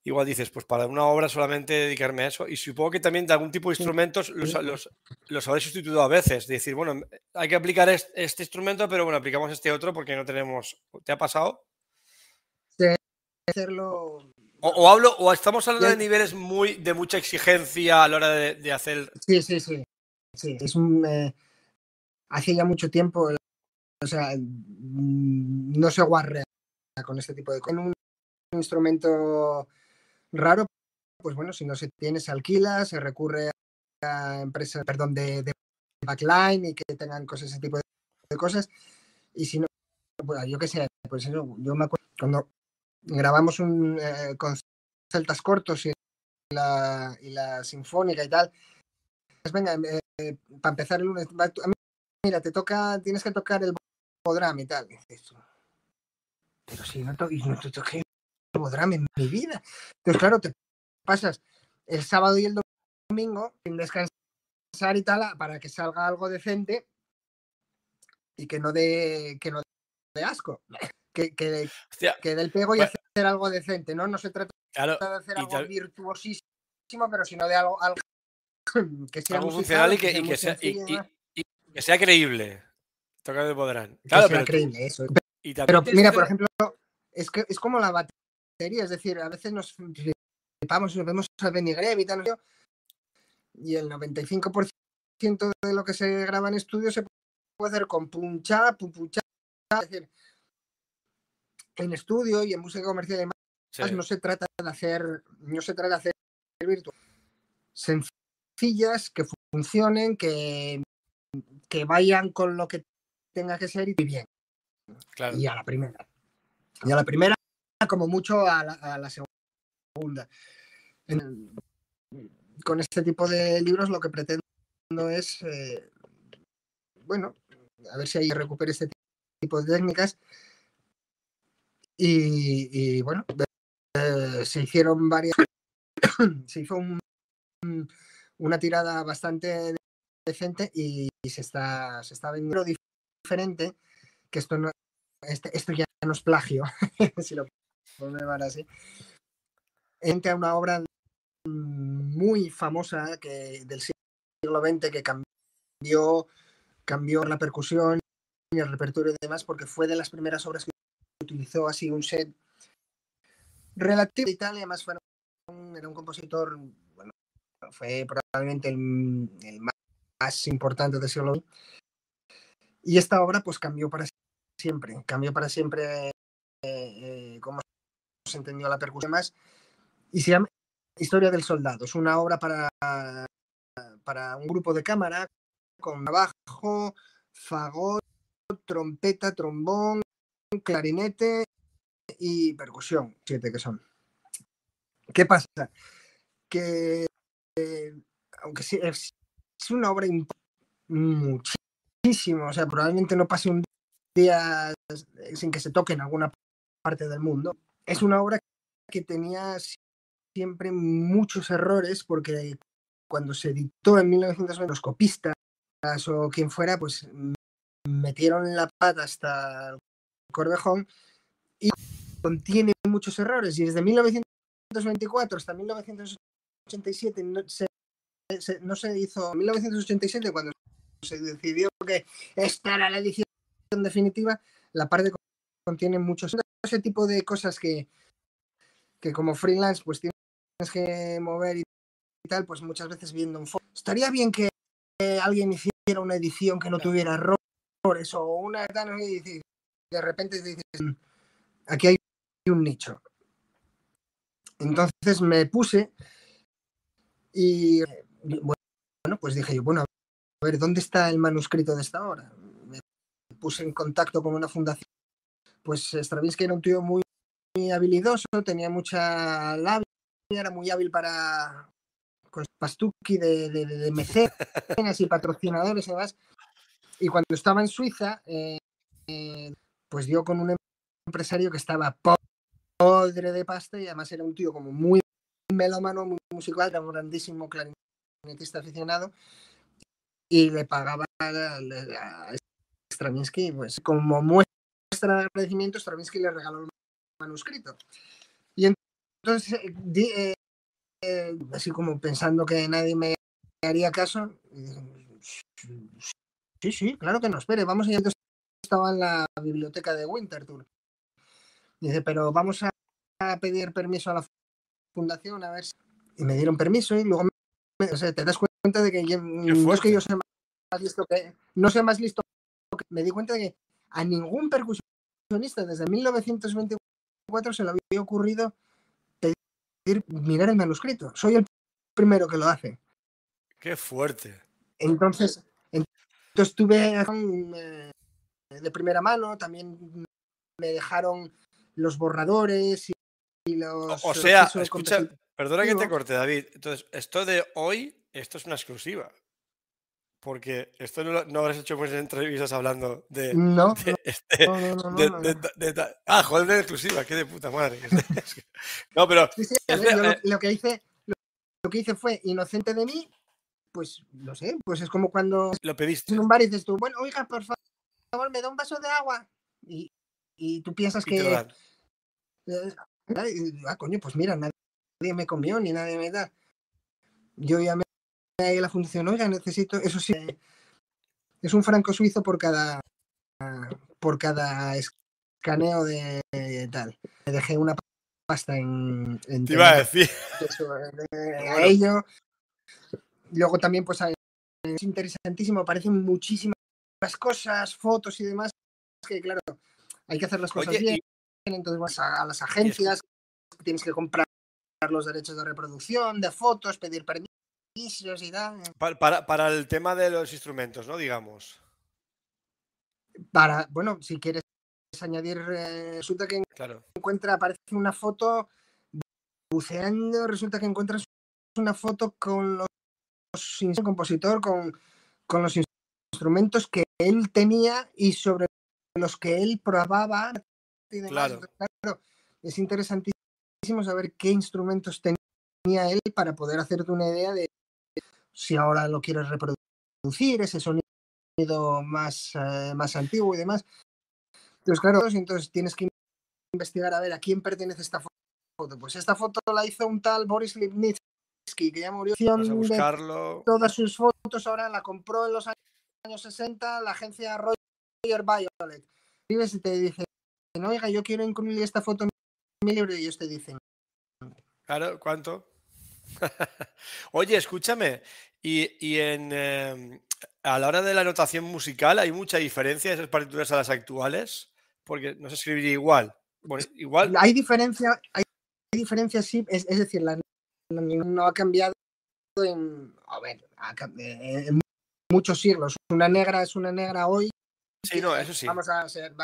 igual dices, pues para una obra solamente dedicarme a eso, y supongo que también de algún tipo de instrumentos los, los, los habréis sustituido a veces, decir, bueno, hay que aplicar este, este instrumento, pero bueno, aplicamos este otro porque no tenemos, ¿te ha pasado?
hacerlo.
O, hablo, o estamos hablando de niveles muy de mucha exigencia a la hora de, hacer.
Sí, sí, sí. Sí, es un. Eh, hace ya mucho tiempo. O sea, mm, no se guarrea con este tipo de cosas. Un instrumento raro, pues bueno, si no se tiene, se alquila, se recurre a empresas, perdón, de, backline y que tengan cosas, ese tipo de, cosas. Y si no, bueno, yo qué sé, pues eso, yo me acuerdo cuando grabamos un, eh, con celtas cortos y la, y la sinfónica y tal. Pues venga, eh, para empezar el lunes, mira, te toca, tienes que tocar el bodram y tal. Pero si no, to no te toqué el bodram en mi vida. Entonces, claro, te pasas el sábado y el domingo sin descansar y tal para que salga algo decente y que no dé que no dé asco que, que, que del pego y hacer algo decente, ¿no? No se trata de hacer algo virtuosísimo, pero sino de algo, algo
que sea funcional y que, que sea, que sea creíble. Tocar de podrán. Claro,
pero, creíble, eso. Pero, mira, por ejemplo, es que es como la batería, es decir, a veces nos flipamos y nos vemos a Benny y tal, y el 95% de lo que se graba en estudio se puede hacer con puncha, pupucha, es decir, en estudio y en música comercial y demás, no se trata de hacer, no se trata de hacer virtual. Sencillas, que funcionen, que, que vayan con lo que tenga que ser y bien. Y a la primera. Y a la primera, como mucho a la, segunda. con este tipo de libros lo que pretendo es, eh, bueno, a ver si ahí recupere este tipo de técnicas y, bueno, eh, se hicieron varias, se hizo una tirada bastante decente y, se está se está vendiendo diferente, que esto no este, esto ya no es plagio, si lo podemos llamar así. Entre una obra muy famosa que del siglo XX que cambió cambió la percusión y el repertorio y demás porque fue de las primeras obras que utilizó así un set relativo de Italia, además fue era un compositor, bueno, fue probablemente el, más importante del siglo Y esta obra pues cambió para siempre, cambió para siempre eh, eh, cómo se entendió la percusión más. Y se llama Historia del Soldado. Es una obra para, para un grupo de cámara con bajo, fagot, trompeta, trombón, clarinete y percusión, siete que son. ¿Qué pasa? Que aunque sí, es, una obra muchísimo, o sea, probablemente no pase un día sin que se toque en alguna parte del mundo. Es una obra que tenía siempre muchos errores porque cuando se editó en 1990 los copistas o quien fuera, pues metieron la pata hasta Corvejón y contiene muchos errores y desde 1924 hasta 1987 no se, no se hizo, 1987 cuando se decidió que esta era la edición definitiva, la parte contiene muchos ese tipo de cosas que, que como freelance pues tienes que mover y tal, pues muchas veces viendo un fondo. Estaría bien que alguien hiciera una edición que no tuviera errores o una y de repente dices, aquí hay un nicho. Entonces me puse y bueno, pues dije yo, bueno, a ver, ¿dónde está el manuscrito de esta obra? Me puse en contacto con una fundación. Pues Stravinsky era un tío muy, habilidoso, tenía mucha labia, era muy hábil para con pastuki de, mecenas y patrocinadores y demás. Y cuando estaba en Suiza, eh, pues dio con un empresario que estaba podre de pasta y además era un tío como muy melómano, muy musical, era un grandísimo clarinetista aficionado y le pagaba a, Stravinsky, pues como muestra de agradecimiento, Stravinsky le regaló el manuscrito. Y entonces, eh, eh, así como pensando que nadie me haría caso, sí, sí, claro que no, espere, vamos a ir. Estaba en la biblioteca de Winterthur. Dice, pero vamos a pedir permiso a la fundación a ver si... Y me dieron permiso y luego o sea, te das cuenta de que no es que yo sea más listo que no sea más listo que me di cuenta de que a ningún percusionista desde 1924 se le había ocurrido pedir mirar el manuscrito. Soy el primero que lo hace.
Qué fuerte.
Entonces, entonces tuve eh, de primera mano, también me dejaron los borradores y los...
O, sea, escucha, perdona que te corte, David. Entonces, esto de hoy, esto es una exclusiva. Porque esto no, no habrás hecho muchas entrevistas hablando de.
No.
Este, ah, joder, de exclusiva, qué de puta madre. no, pero.
Eh lo, que hice, lo, que hice fue inocente de mí, pues no sé, pues es como cuando.
Lo pediste.
En un bar y dices tú, bueno, oiga, por favor, me da un vaso de agua. Y, y tú piensas que. Eh, ah, coño, pues mira, nadie me comió ni nadie me da. Yo ya me ahí la función, oiga, necesito, eso sí, es un franco suizo por cada por cada escaneo de, tal. Me dejé una pasta en, en
Te iba a decir.
a ello. Luego también, pues es interesantísimo, aparecen muchísimas cosas, fotos y demás, que claro, hay que hacer las cosas bien. Entonces vas a, las agencias, tienes que comprar los derechos de reproducción, de fotos, pedir permiso
para, para, el tema de los instrumentos, ¿no? Digamos.
Para, bueno, si quieres añadir, eh, resulta que
claro.
encuentra, aparece una foto buceando, resulta que encuentras una foto con los el compositor, con, con los instrumentos que él tenía y sobre los que él probaba.
Claro.
claro. Es interesantísimo saber qué instrumentos tenía él para poder hacerte una idea de si ahora lo quieres reproducir, ese sonido más, eh, más antiguo y demás. Entonces, claro, entonces tienes que investigar a ver a quién pertenece esta foto. Pues esta foto la hizo un tal Boris Lipnitsky, que ya murió. Todas sus fotos ahora la compró en los años 60 la agencia Roger Violet. Y te dicen, oiga, yo quiero incluir esta foto en mi libro y ellos te dicen.
Claro, ¿cuánto? Oye, escúchame, y, en, em, a la hora de la notación musical, ¿hay mucha diferencia de esas partituras a las actuales? Porque no se escribiría igual. Bueno, igual.
Hay diferencia, hay diferencia, sí, es, decir, la, no ha cambiado en, a ver, en muchos siglos. Una negra es una negra hoy.
Sí, no, eso sí.
Vamos a ser,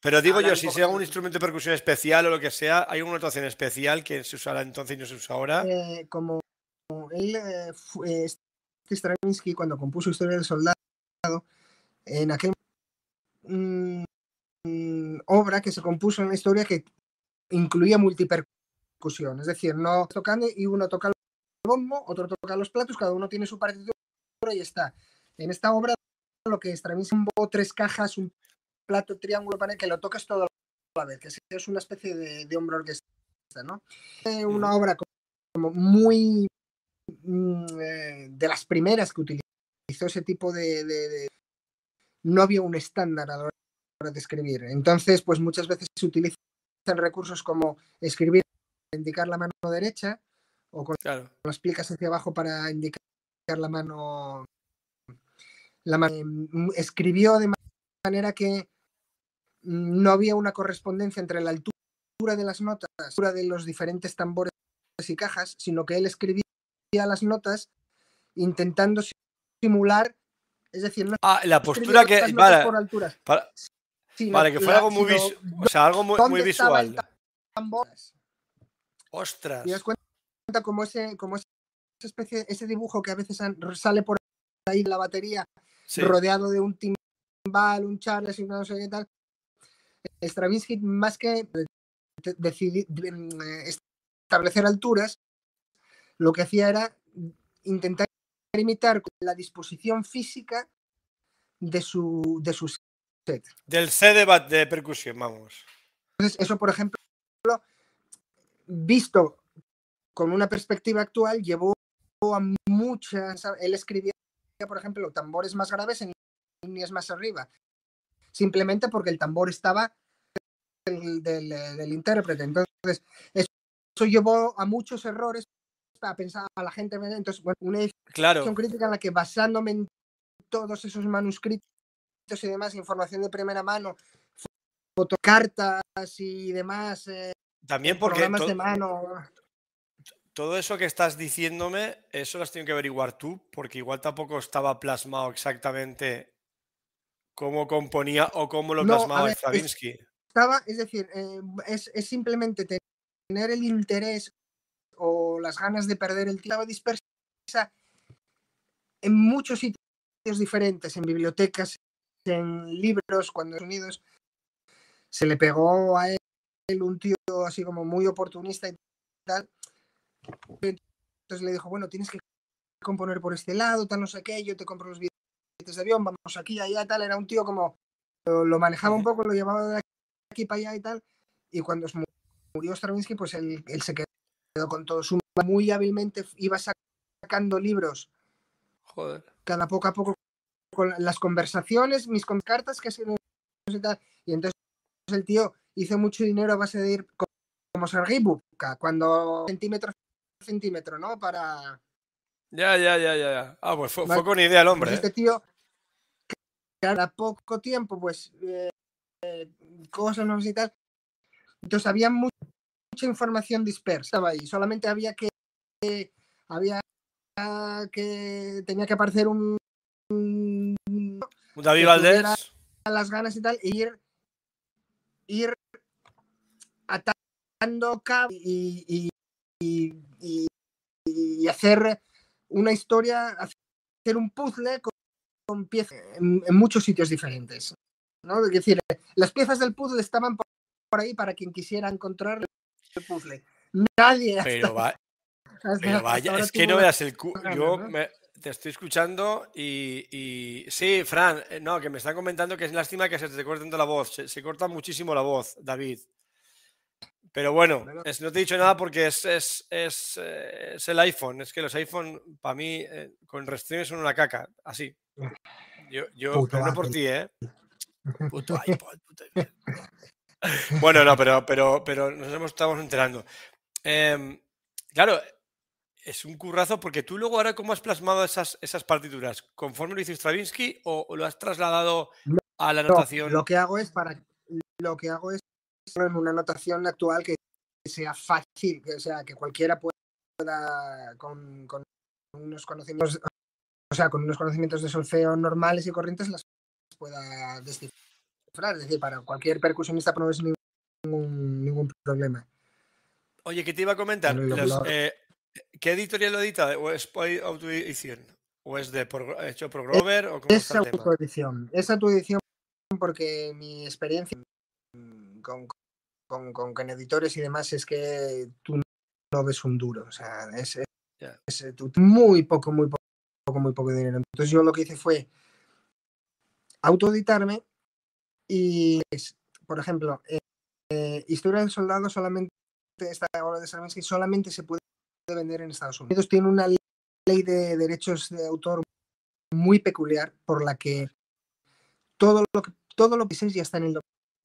Pero digo yo, si sea un instrumento de percusión especial o lo que sea, ¿hay una notación especial que se usara entonces y no se usa ahora?
Eh, como él, eh, fue, Stravinsky cuando compuso Historia del Soldado, en aquel mm, obra que se compuso en la historia que incluía multipercusión, es decir, no tocando y uno toca el bombo, otro toca los platos, cada uno tiene su partitura y está. En esta obra lo que Stravinsky bombo, tres cajas, un plato, triángulo, para que lo toques todo a la vez, que es una especie de, de hombro orquesta, ¿no? Una obra como muy Mm, eh, de las primeras que utilizó ese tipo de, No había un estándar a la hora de escribir. Entonces, pues muchas veces se utilizan recursos como escribir, indicar la mano derecha, o con las plicas hacia abajo para indicar la mano escribió de manera que no había una correspondencia entre la altura de las notas, la altura de los diferentes tambores y cajas, sino que él escribía las notas intentando simular, es decir, no
ah, la postura que vale, por alturas, vale, que fuera algo muy, o sea, algo muy, visual. Ostras.
Y das cuenta como ese, como esa especie, ese dibujo que a veces sale por ahí de la batería, rodeado de un timbal, un Charles y no sé qué tal. Stravinsky, más que decidir establecer alturas, lo que hacía era intentar imitar la disposición física de su, de su set.
Del set de, de percusión, vamos.
Entonces, eso, por ejemplo, visto con una perspectiva actual, llevó a muchas. Él escribía, por ejemplo, tambores más graves en líneas más arriba, simplemente porque el tambor estaba del, del, intérprete. Entonces, eso llevó a muchos errores a pensar a la gente. Entonces, bueno, una edición crítica en la que basándome en todos esos manuscritos y demás, información de primera mano, fotocartas y demás. Eh,
También porque. Programas de mano. Todo eso que estás diciéndome, eso lo has tenido que averiguar tú, porque igual tampoco estaba plasmado exactamente cómo componía o cómo lo plasmaba Stravinsky.
Estaba, es decir, eh, es, es, simplemente tener el interés o las ganas de perder el tiempo dispersa en muchos sitios diferentes, en bibliotecas, en libros, cuando en Unidos se le pegó a él un tío así como muy oportunista y tal. Entonces le dijo, bueno, tienes que componer por este lado, tal, no sé qué, yo te compro los billetes de avión, vamos aquí, allá, tal. Era un tío como, lo, manejaba un poco, lo llevaba de aquí para allá y tal. Y cuando murió Stravinsky, pues él, él se quedó con todo su muy hábilmente iba sacando libros
Joder.
cada poco a poco con las conversaciones, mis cartas que y entonces el tío hizo mucho dinero a base de ir como Sergei Bubka, cuando centímetro centímetro, ¿no? Para
ya, ya, ya, ya. Ah, pues fue, con idea el hombre.
Pues este ¿eh? tío, cada poco tiempo, pues, eh, cosas no y tal. Entonces había mucho información dispersa estaba ahí. Solamente había que había que tenía que aparecer un, un
David Valdés
las ganas y tal e ir ir atando y, y, y, y, hacer una historia hacer un puzzle con, piezas en, muchos sitios diferentes ¿no? es decir las piezas del puzzle estaban por ahí para quien quisiera encontrar puzzle. Nadie.
Pero, vaya, es que no veas el. Yo te estoy escuchando y, Sí, Fran, eh, no, que me están comentando que es lástima que se te corte tanto la voz. Se, corta muchísimo la voz, David. Pero bueno, no te he dicho nada porque es, es, es, eh, el iPhone. Es que los iPhone, para mí, eh, con restricciones son una caca. Así. Yo, yo no por ti, ¿eh? Puto iPod, puto iPod. bueno, no, pero, pero, pero nos estamos enterando. Em, claro, es un currazo porque tú luego ahora cómo has plasmado esas, esas partituras, conforme lo hizo Stravinsky o, lo has trasladado a la notación.
lo que hago es para lo que hago es en una notación actual que sea fácil, que sea que cualquiera pueda con, con unos conocimientos, o sea, con unos conocimientos de solfeo normales y corrientes las pueda descifrar es decir, para cualquier percusionista no es ningún, ningún problema.
Oye, ¿qué te iba a comentar? Eh, ¿Qué editorial lo edita? ¿O es autoedición? ¿O es de hecho por Grover? O
es autoedición. Es autoedición porque mi experiencia con, con, con, editores y demás es que tú no ves un duro. O sea, es, muy poco, muy poco, muy poco dinero. Entonces yo lo que hice fue autoeditarme y, por ejemplo, eh, Historia del Soldado solamente, esta obra de Stravinsky solamente se puede vender en Estados Unidos. Tiene una ley de derechos de autor muy peculiar por la que todo lo que todo lo que dices ya está en el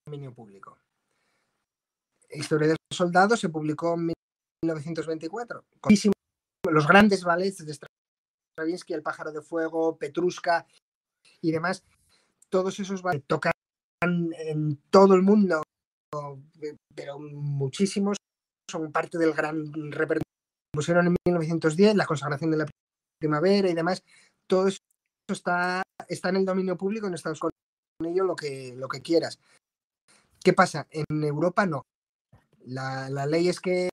dominio público. Historia del Soldado se publicó en 1924. Con los grandes ballets de Stravinsky, El pájaro de fuego, Petrushka y demás, todos esos tocan en todo el mundo, pero muchísimos son parte del gran repertorio. Pusieron en 1910 la consagración de la primavera y demás. Todo eso está, está en el dominio público en Estados Unidos, con ello lo que, lo que quieras. ¿Qué pasa? En Europa no. La, la ley es que,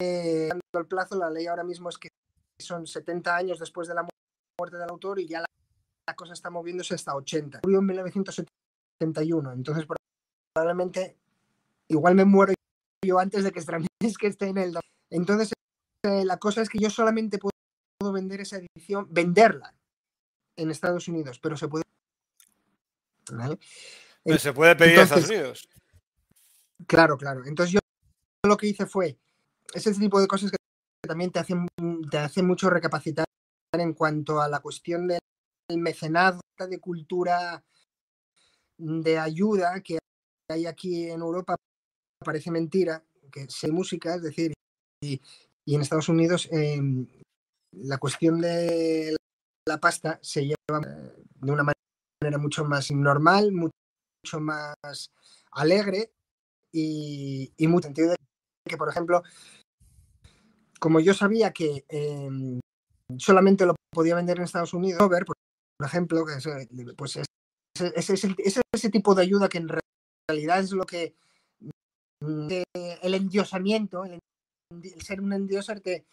el plazo, la ley ahora mismo es que son 70 años después de la muerte del autor y ya la, la cosa está moviéndose hasta 80. Murió en 1971, entonces probablemente igual me muero yo antes de que que esté en el... Entonces, eh, la cosa es que yo solamente puedo vender esa edición, venderla en Estados Unidos, pero se puede...
Pero se puede pedir en Estados Unidos.
Claro, claro. Entonces yo lo que hice fue ese tipo de cosas que también te hacen, te hacen mucho recapacitar en cuanto a la cuestión del mecenado, de cultura de ayuda que hay aquí en Europa. Parece mentira, que sé música, es decir, y, en Estados Unidos em, la cuestión de la pasta se lleva de una manera mucho más normal, mucho más alegre y, y mucho sentido de que, por ejemplo, como yo sabía que em, solamente lo podía vender en Estados Unidos, por, ejemplo, que pues es, ese tipo de ayuda que en realidad es lo que el endiosamiento, el, ser un endiosar te,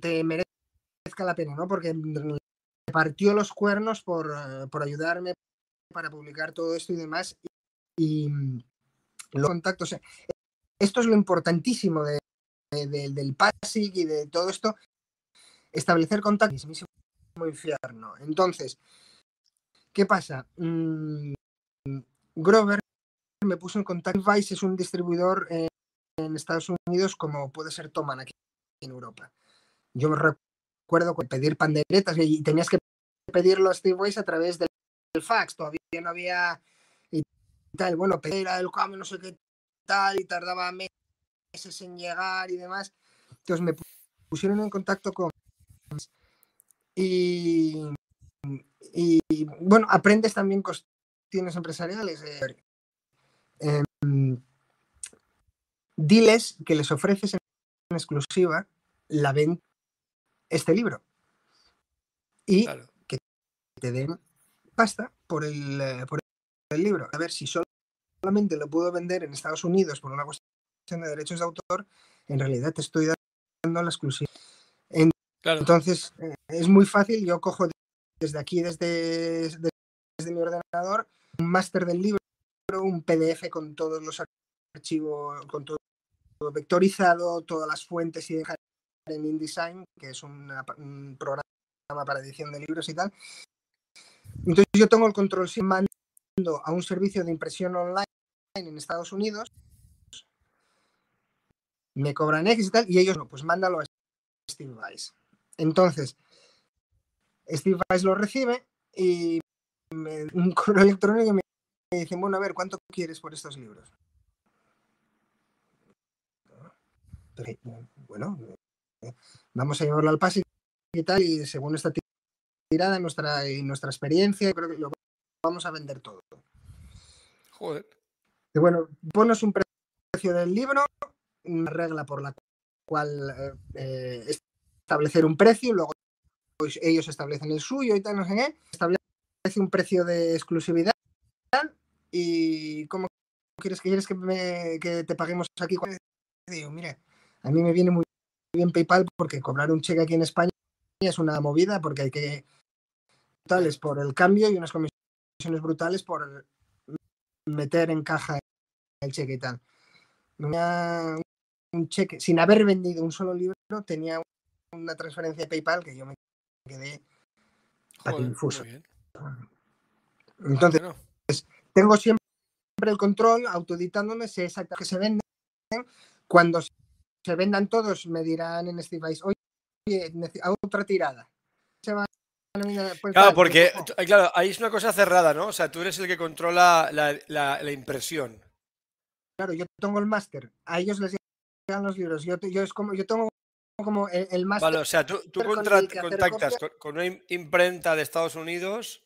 te merezca la pena, ¿no? Porque partió los cuernos por, eh, por ayudarme para publicar todo esto y demás. Y, los contactos. Esto es lo importantísimo de, del PASIC y de todo esto. Establecer contactos. Mismo infierno. Entonces, ¿qué pasa? Mm, Grover me puso en contacto. Vice es un distribuidor en Estados Unidos como puede ser Toman aquí en Europa. Yo me recuerdo pedir panderetas y tenías que pedirlo a Steve Weiss a través del, fax. Todavía no había y tal. Bueno, pedir el cambio, no sé qué tal, y tardaba meses en llegar y demás. Entonces me pusieron en contacto con. Y, y bueno, aprendes también cuestiones empresariales. Eh, Em, diles que les ofreces en exclusiva la venta este libro y que te den pasta por el, eh, por el libro. A ver si solamente lo puedo vender en Estados Unidos por una cuestión de derechos de autor, en realidad te estoy dando la exclusiva. Entonces, eh, es muy fácil, yo cojo desde aquí, desde, desde mi ordenador, un máster del libro un PDF con todos los archivos, con todo vectorizado, todas las fuentes y dejar en InDesign, que es un programa para edición de libros y tal. Entonces yo tengo el control sin mando a un servicio de impresión online en Estados Unidos, me cobran X y tal, y ellos no, pues mándalo a Steve Weiss. Entonces, Steve Weiss lo recibe y un correo electrónico me me dicen, bueno, a ver, ¿cuánto quieres por estos libros? Bueno, vamos a llevarlo al pase y tal, y según esta tirada nuestra, y nuestra experiencia, creo que lo vamos a vender todo.
Joder.
Y bueno, ponos un precio del libro, una regla por la cual eh, establecer un precio, luego pues, ellos establecen el suyo y tal, no sé qué, establece un precio de exclusividad y ¿cómo quieres que quieres que, te paguemos aquí? Digo, mira, a mí me viene muy bien PayPal porque cobrar un cheque aquí en España es una movida porque hay que brutales por el cambio y unas comisiones brutales por meter en caja el cheque y tal. un cheque, sin haber vendido un solo libro, tenía una transferencia de PayPal que yo me quedé confuso. Entonces, tengo siempre el control, autoeditándome, sé exactamente que se venden. Cuando se vendan todos, me dirán en Steve oye, otra tirada.
Pues claro, porque claro, ahí es una cosa cerrada, ¿no? O sea, tú eres el que controla la, impresión.
Claro, yo tengo el máster, a ellos les llegan los libros. Yo, yo, es como, yo tengo como el, máster.
Vale, o sea, tú, contactas con, una imprenta de Estados Unidos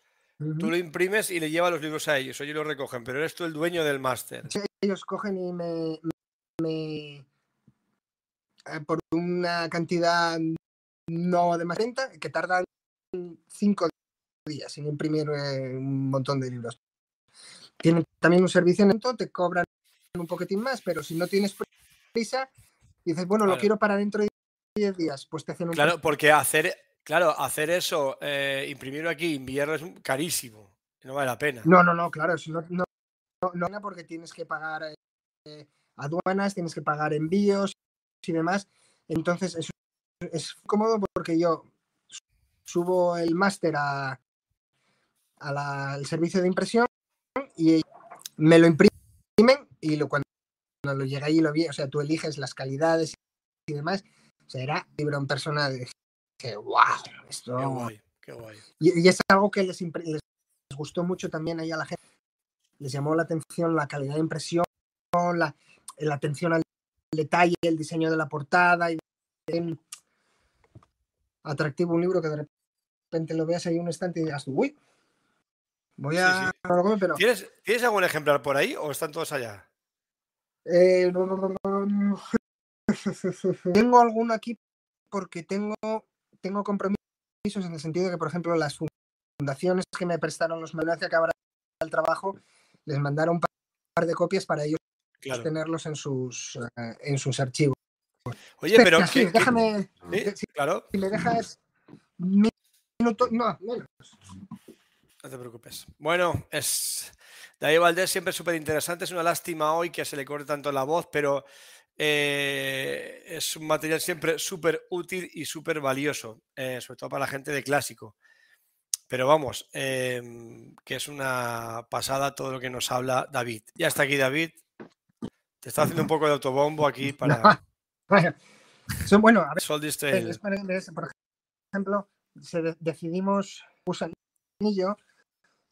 Tú lo imprimes y le llevas los libros a ellos, ellos lo recogen, pero eres tú el dueño del máster.
Ellos cogen y me, me eh, por una cantidad no de más renta, que tardan cinco días en imprimir eh, un montón de libros. Tienen también un servicio en te cobran un poquitín más, pero si no tienes prisa, dices, bueno, lo quiero para dentro de 10 días, pues te hacen un...
Claro, porque hacer, claro, hacer eso, eh, imprimirlo aquí, enviarlo es carísimo, no vale la pena.
No, no, no, claro, no, no, no, no porque tienes que pagar eh, aduanas, tienes que pagar envíos y demás, entonces es, es cómodo porque yo subo el máster a, al servicio de impresión y me lo imprimen y lo, cuando, lo llega ahí lo vi, o sea, tú eliges las calidades y demás, o sea, era libro en persona de que, wow, esto...
Qué guay, qué guay.
Y, es algo que les, les, gustó mucho también ahí a la gente, les llamó la atención la calidad de impresión, la, la atención al detalle, el diseño de la portada y atractivo un libro que de repente lo veas ahí un estante y digas, uy, Voy a.
¿Tienes, ¿Tienes, algún ejemplar por ahí o están todos allá?
Eh, tengo alguno aquí porque tengo, tengo compromisos en el sentido de que, por ejemplo, las fundaciones que me prestaron los manuales que acabará el trabajo les mandaron un par de copias para ellos tenerlos en sus, eh, en sus archivos.
Oye, pero.
déjame.
claro.
Si me dejas. Minuto, no, menos.
No te preocupes. Bueno, es David Valdés siempre súper interesante. Es una lástima hoy que se le corte tanto la voz, pero eh, es un material siempre súper útil y súper valioso, eh, sobre todo para la gente de clásico. Pero vamos, em, que es una pasada todo lo que nos habla David. Ya está aquí David. Te está haciendo un poco de autobombo aquí para...
Son, bueno, a ver, por ejemplo, decidimos usar anillo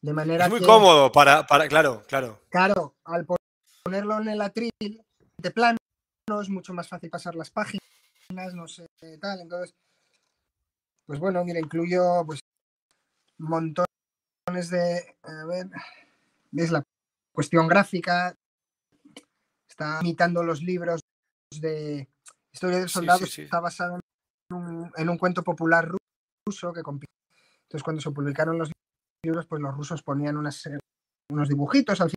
de manera
es muy cómodo para, para, claro, claro.
Claro, al ponerlo en el atril de plano es mucho más fácil pasar las páginas, no sé, tal. Entonces, pues bueno, mira, incluyo pues montones de, a ver, es la cuestión gráfica, está imitando los libros de Historia del Soldado, está basado en un, en un, cuento popular ruso que Entonces, cuando se publicaron los libros, pues los rusos ponían unas, unos dibujitos al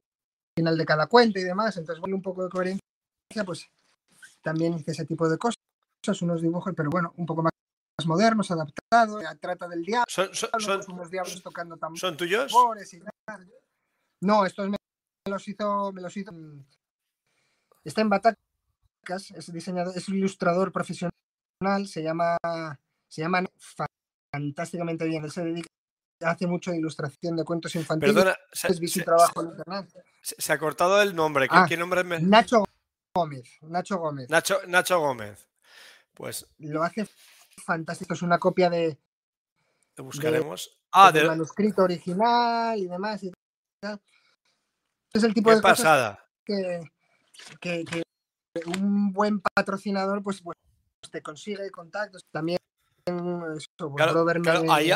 final de cada cuento y demás, entonces bueno, un poco de coherencia, pues también hice ese tipo de cosas, unos dibujos, pero bueno, un poco más, modernos, adaptados, trata del diablo,
son,
unos diablos tocando tambores.
¿Son tuyos?
no, estos me los hizo, me los hizo, está en Batacas, es diseñador, es ilustrador profesional, se llama, se llama fantásticamente bien, él se dedica hace mucho ilustración de cuentos infantiles.
Perdona,
se, trabajo en internet.
Se, ha cortado el nombre. ¿Qué, ah, nombre me...
Nacho Gómez. Nacho Gómez.
Nacho, Nacho Gómez. Pues.
Lo hace fantástico. Es una copia de.
Lo buscaremos.
ah, del manuscrito original y demás. Es el tipo de
pasada.
que, que, un buen patrocinador pues, pues te consigue contactos. También eso, pues,
claro, claro, ahí,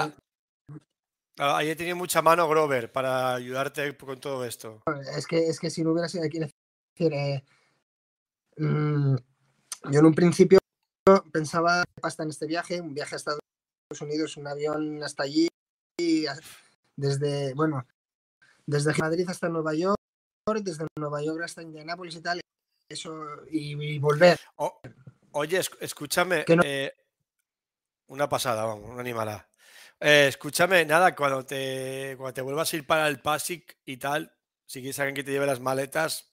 ahí he tenido mucha mano Grover para ayudarte con todo esto.
Es que, es que si no hubiera sido aquí, decir, eh, mm, yo en un principio pensaba pasta en este viaje, un viaje a Estados Unidos, un avión hasta allí, desde, bueno, desde Madrid hasta Nueva York, desde Nueva York hasta Indianápolis y tal, eso, y, volver.
oye, escúchame, eh, una pasada, vamos, una animalada. Eh, escúchame, nada, cuando te, cuando te vuelvas a ir para el PASIC y tal, si quieres alguien que te lleve las maletas,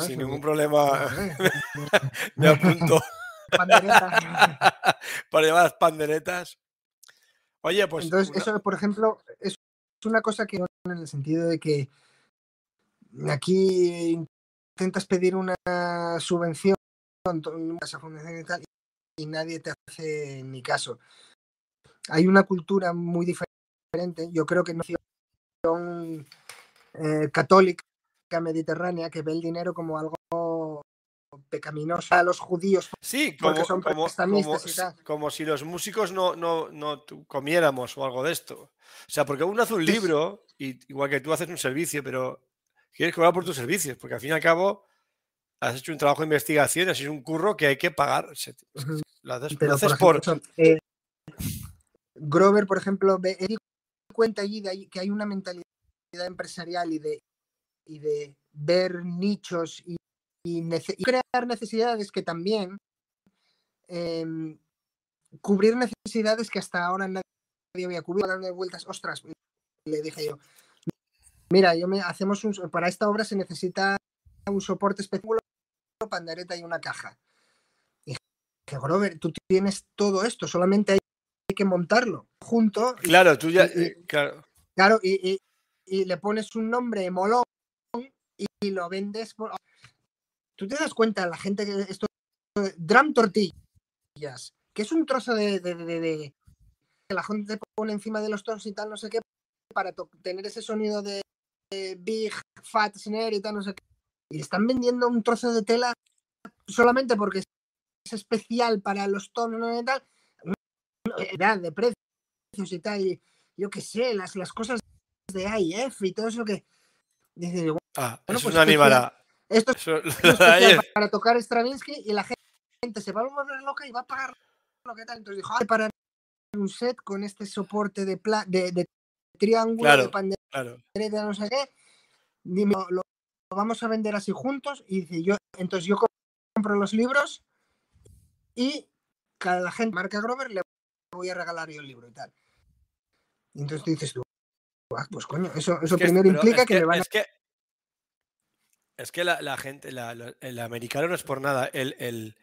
sin ningún problema, me apunto. para llevar las panderetas. Oye, pues.
Entonces, eso, por ejemplo, es una cosa que en el sentido de que aquí intentas pedir una subvención y tal, y nadie te hace ni caso hay una cultura muy diferente. Yo creo que no nación eh, católica mediterránea que ve el dinero como algo pecaminoso a los judíos.
Sí, como, son como, como, como, si los músicos no, no, no comiéramos o algo de esto. O sea, porque uno hace un libro, y igual que tú haces un servicio, pero quieres cobrar por tus servicios, porque al fin y al cabo has hecho un trabajo de investigación, has hecho un curro que hay que pagar. Lo haces,
Pero,
haces
por eh, Grover, por ejemplo, ve, cuenta allí de que hay una mentalidad empresarial y de, y de ver nichos y, crear necesidades que también em, cubrir necesidades que hasta ahora nadie había cubierto, dando vueltas, ostras, le dije yo, mira, yo me hacemos un, para esta obra se necesita un soporte específico, pandereta y una caja. Y dije, Grover, tú tienes todo esto, solamente hay que montarlo junto. y-
Claro, tú ya.
y- y-
eh, claro.
Claro, y, y- le pones un nombre molón y, y lo vendes por... Tú te das cuenta, la gente que esto... Drum tortillas, que es un trozo de, de, de- de- que la gente pone encima de los tonos y tal, no sé qué, para tener ese sonido de, de big, fat, snare y tal, no sé qué. Y están vendiendo un trozo de tela solamente porque es especial para los tonos ¿no? y tal, de precios y tal, y yo qué sé, las, las cosas de AIF y todo eso que... Dice, bueno,
Ah,
Bueno,
es
pues
una
especial-
animala.
esto es
Eso, lo de
especial
ayer.
pa- para tocar Stravinsky y la gente se va a volver loca y va a pagar lo que tal. Entonces dijo, hay para un set con este soporte de, pla- de, de triángulo,
Claro.
de pandereta,
Claro.
no sé qué. Dime, lo, lo vamos a vender así juntos. Y dice, yo, entonces yo compro los libros y cada gente marca Grover le voy a regalar yo el libro y tal. Y entonces tú dices tú, "Ah, pues coño, eso, eso
Es que-
primero implica
es
que, me van a...
es que, es que la, la gente, la- la- el americano no es por nada. El, el-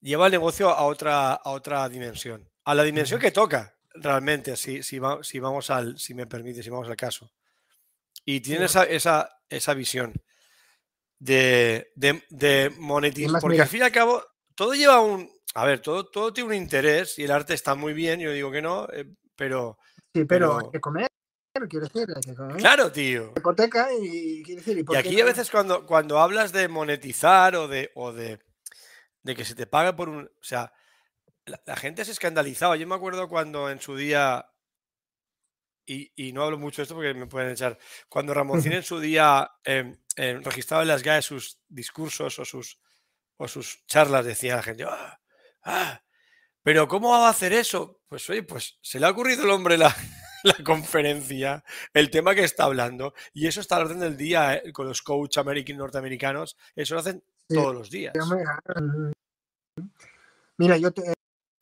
lleva el negocio a otra, a otra dimensión. A la dimensión que toca, realmente, si, si, va- si vamos al, si me permite, si vamos al caso. Y tiene esa, esa, esa visión de, de, de monetizar. Porque
mira.
al fin y al cabo, todo lleva un. A ver, todo, todo tiene un interés y el arte está muy bien, yo digo que no, eh, pero.
Sí, pero,
pero-
hay que comer, quiero decir, hay que comer.
Claro, tío.
y, quiero decir, ¿y, por
Y
qué
aquí a veces cuando, cuando hablas de monetizar o de, o de, de que se te pague por un... O sea, la, la gente se escandalizaba. Yo me acuerdo cuando en su día... Y, y no hablo mucho de esto porque me pueden echar. Cuando Ramoncín en su día em, em, registraba en las GAE sus discursos o sus, o sus charlas, decía la gente, "Ah, ah, pero ¿cómo va a hacer eso? Pues oye, pues se le ha ocurrido el hombre la, la conferencia, el tema que está hablando, y eso está al orden del día ¿eh? con los coach americanos norteamericanos, eso lo hacen
Sí,
todos los días.
Mira, yo te-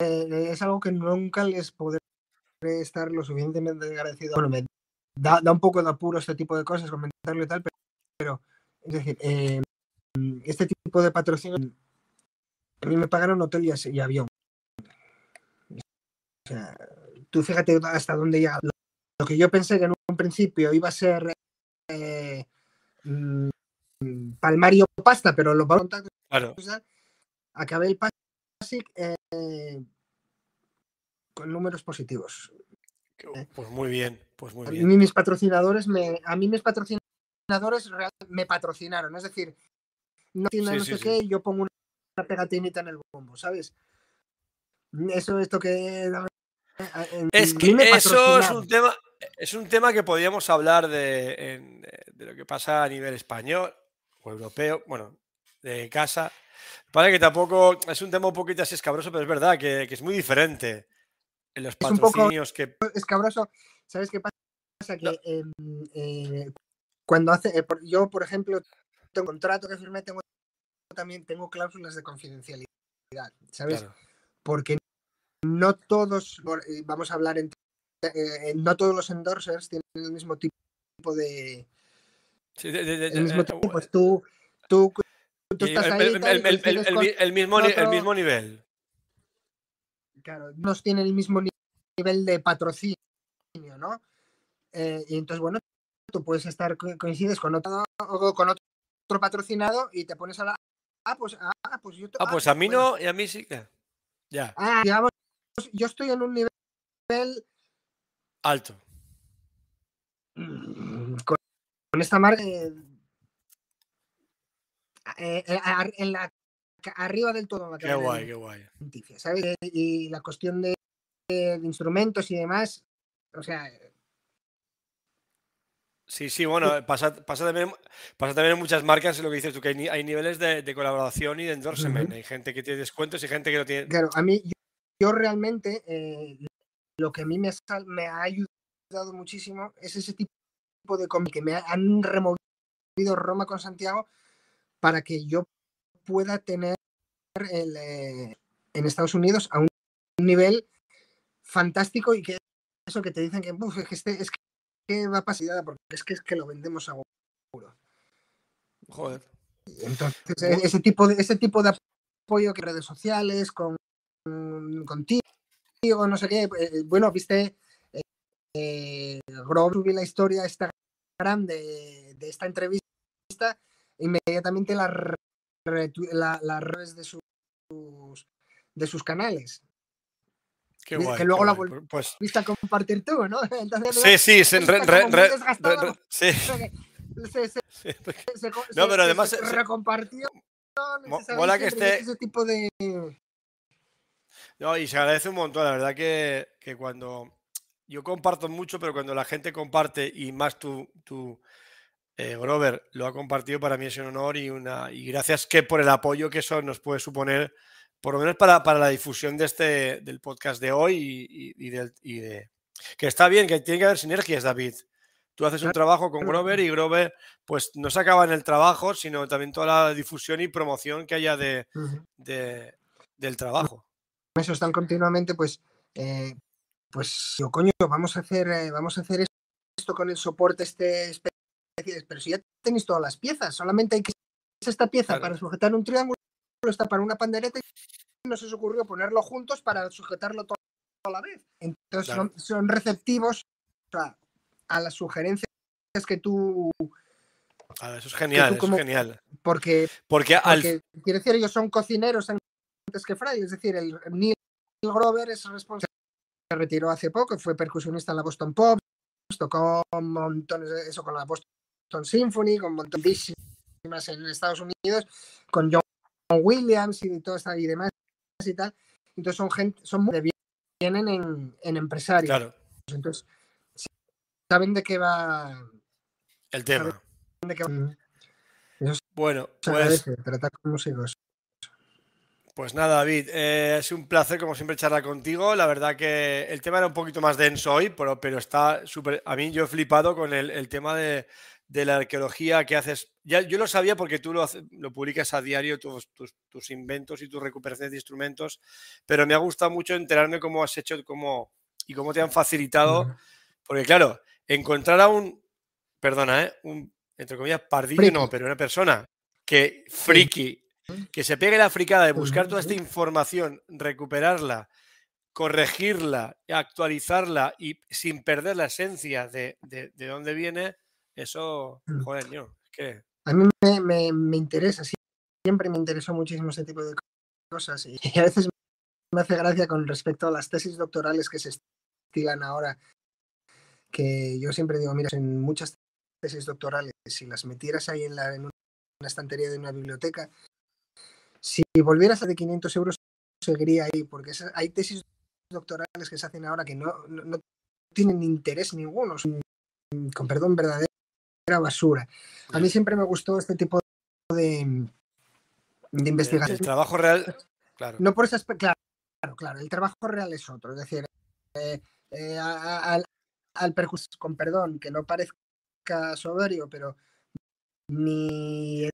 eh, es algo que nunca les podré estar lo suficientemente agradecido. Bueno, me da, da un poco de apuro este tipo de cosas, comentarlo y tal, pero, pero, es decir, eh, este tipo de patrocinio, a mí me pagaron hotel y, y avión. O sea, tú fíjate hasta dónde llega. Lo, que yo pensé que en un principio iba a ser eh, mm, palmario pasta, pero lo vamos a
Claro,
acabé el Pasic eh, con números positivos.
pues muy bien, pues muy
A
bien.
mí mis patrocinadores me, a mí mis patrocinadores me patrocinaron, es decir, no tienda
Sí,
no
sí,
sé
sí.
qué, yo pongo una pegatinita en el bombo, ¿sabes? Eso que
Es
a
que
mí me
eso es un tema, es un tema que podríamos hablar de, en- de lo que pasa a nivel español o europeo, bueno, de casa. Para que tampoco es un tema un poquito así escabroso, pero es verdad que, que es muy diferente en los
Es un poco-
patrocinios que
escabroso. ¿Sabes qué pasa? Que
No.
em, eh, cuando hace, eh, yo, por ejemplo, tengo contrato que firmé, tengo también tengo cláusulas de confidencialidad, ¿sabes?
claro,
Porque no todos, eh, vamos a hablar en, eh, no todos los endorsers tienen el mismo tipo de,
sí, de- de- de-
el mismo
eh,
tipo, pues tú, tú, tú
y
estás
el,
ahí con-
mismo, el mismo nivel.
claro, no tienen el mismo ni- nivel de patrocinio, ¿no? Eh, y entonces, bueno, tú puedes estar, co- coincides con otro, con otro, otro patrocinado y te pones a la... Ah, pues, ah, pues yo...
Ah, pues a mí
bueno,
no y a mí sí que. Ya,
Ah, digamos, yo estoy en un nivel
alto.
mm, con, con esta marca eh, eh, eh, en la arriba del todo en la
Qué guay, qué guay.
¿sabes? Y la cuestión de, de instrumentos y demás, o sea,
Sí, sí, bueno, pasa, pasa, también, pasa también en muchas marcas lo que dices tú, que hay, niveles de, colaboración y de endorsement. Hay gente que tiene descuentos y gente que no tiene.
Claro, a mí, yo, realmente, eh, lo que a mí me, me ha ayudado muchísimo es ese tipo de cómic que me han removido Roma con Santiago para que yo pueda tener el, eh, en Estados Unidos a un nivel fantástico y que eso que te dicen que, es que, este, es que va a pasar porque es que es que lo vendemos a seguro.
Joder.
Entonces, ese tipo de ese tipo de apoyo que redes sociales, con contigo, no sé qué. Eh, bueno, viste, eh, eh subí la historia esta grande de, esta entrevista, inmediatamente las la, redes de sus de sus canales.
Qué guay,
que luego la
volviste pues...
a compartir tú, ¿no?
sí, sí, se, re, re, sí.
Se, se, se,
no, pero además se,
recompartió.
Mola que esté.
Ese tipo de.
No, y se agradece un montón, la verdad que, que cuando. Yo comparto mucho, pero cuando la gente comparte y más tú, tú eh, Grover, lo ha compartido, para mí es un honor y, una, y gracias que por el apoyo que eso nos puede suponer por lo menos para, para la difusión de este, del podcast de hoy y, del, y, de... Que está bien, que tiene que haber sinergias, David. Tú haces un trabajo con Grover y Grover pues no se acaba en el trabajo, sino también toda la difusión y promoción que haya de, de del trabajo.
Eso están continuamente, pues, eh, pues yo coño, vamos a hacer, eh, vamos a hacer esto con el soporte este pero si ya tenéis todas las piezas, solamente hay que esta pieza para sujetar un triángulo está para una pandereta y nos os ocurrió ponerlo juntos para sujetarlo todo a la vez. Entonces son, receptivos a las sugerencias que tú...
Ah, eso es genial, es genial.
Porque,
porque,
quiero decir, ellos son cocineros antes que Fry, es decir, el Neil Grover es responsable, se retiró hace poco, fue percusionista en la Boston Pop, tocó montones de eso con la Boston Symphony, con montones en Estados Unidos, con John Williams y todo y demás y tal. Entonces son gente, son muy vienen en, en empresarios.
Claro.
Entonces, saben de qué va
el tema. Bueno, pues.
Tratar con músicos.
Pues nada, David, eh, es un placer como siempre charlar contigo. La verdad que el tema era un poquito más denso hoy, pero, pero está súper... A mí yo he flipado con el, el tema de, de la arqueología que haces. Ya, yo lo sabía porque tú lo, lo publicas a diario, tus, tus, inventos y tus recuperaciones de instrumentos, pero me ha gustado mucho enterarme cómo has hecho cómo, y cómo te han facilitado. Porque, claro, encontrar a un, perdona, ¿eh? un, entre comillas, pardillo, no, pero una persona que friki, que se pegue la fricada de buscar toda esta información, recuperarla, corregirla, actualizarla y sin perder la esencia de, de, de dónde viene eso, mm. joder, yo, que...
A mí me, me, interesa, siempre me interesó muchísimo ese tipo de cosas y, a veces me hace gracia con respecto a las tesis doctorales que se estilan ahora, que yo siempre digo, mira, en muchas tesis doctorales, si las metieras ahí en, la, en una estantería de una biblioteca, si volvieras a de 500 euros, seguiría ahí, porque hay tesis doctorales que se hacen ahora que no, no, no tienen interés ninguno, son, con perdón, verdadero basura. A mí siempre me gustó este tipo de, de investigación.
El, trabajo real, claro.
No por ese aspecto, claro, claro, el trabajo real es otro. Es decir, eh, eh, al, al con perdón, que no parezca soberbio, pero mi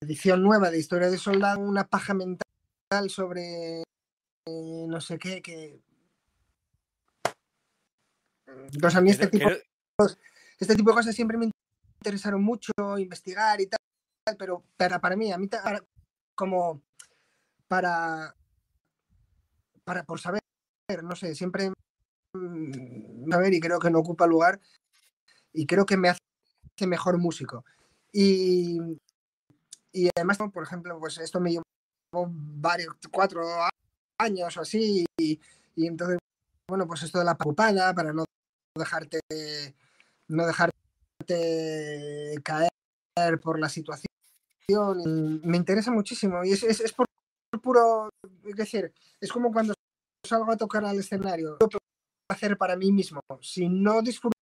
edición nueva de Historia de Soldado, una paja mental sobre eh, no sé qué, que... Entonces a mí este tipo, este tipo de cosas siempre me interesaron mucho investigar y tal, pero para, para mí, a mí como para, para por saber, no sé, siempre mm, saber y creo que no ocupa lugar y creo que me hace mejor músico. Y, y además, por ejemplo, pues esto me llevó varios, cuatro años o así, y, entonces, bueno, pues esto de la preocupada para no dejarte, no dejarte caer por la situación. Me interesa muchísimo y es, es, por puro, es decir, es como cuando salgo a tocar al escenario, lo hacer para mí mismo. Si no disfruto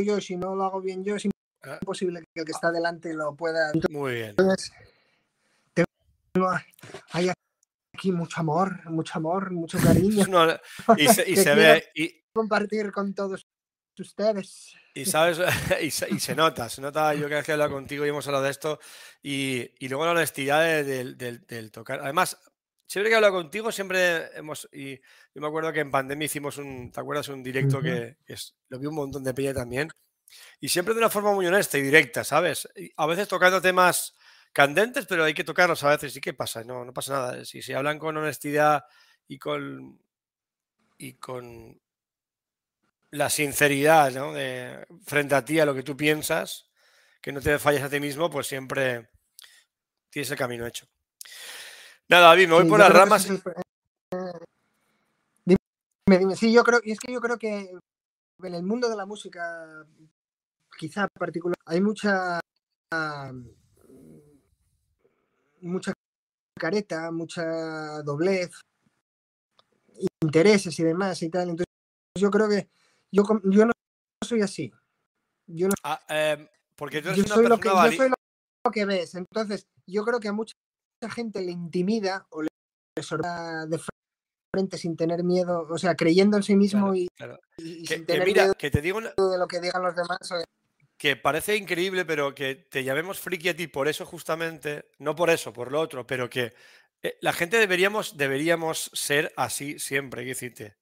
yo, si no lo hago bien yo, ah. posible que el que está delante lo pueda.
Muy bien.
Entonces, tengo, hay aquí mucho amor, mucho amor, mucho cariño.
y se, ve. Y...
Compartir con todos ustedes.
Y sabes, y se, nota, se nota, yo que he hablado contigo y hemos hablado de esto, y, y luego la honestidad del, del, tocar. Además, siempre que he hablado contigo, siempre hemos, y yo me acuerdo que en pandemia hicimos un, ¿te acuerdas? Un directo que, es, lo vi un montón de peña también, y siempre de una forma muy honesta y directa, ¿sabes? a veces tocando temas candentes, pero hay que tocarlos a veces, ¿y qué pasa? No, no pasa nada. Si se hablan con honestidad y con, y con la sinceridad ¿no? de, frente a ti, a lo que tú piensas, que no te falles a ti mismo, pues siempre tienes el camino hecho. Nada, David, me voy por las ramas.
dime, dime. Sí, yo creo, y es que yo creo que en el mundo de la música, quizá particular, hay mucha mucha careta, mucha doblez, intereses y demás y tal. Entonces, yo creo que yo, yo no soy así. Yo no,
ah, em, porque
yo soy lo que, yo soy lo que ves. Entonces, yo creo que a mucha gente le intimida o le sorda de frente sin tener miedo, o sea, creyendo en sí mismo y,
sin tener mira, que te digo
de lo que digan los demás.
Que parece increíble, pero que te llamemos friki a ti por eso justamente, no por eso, por lo otro, pero que eh, la gente deberíamos, deberíamos ser así siempre, que decirte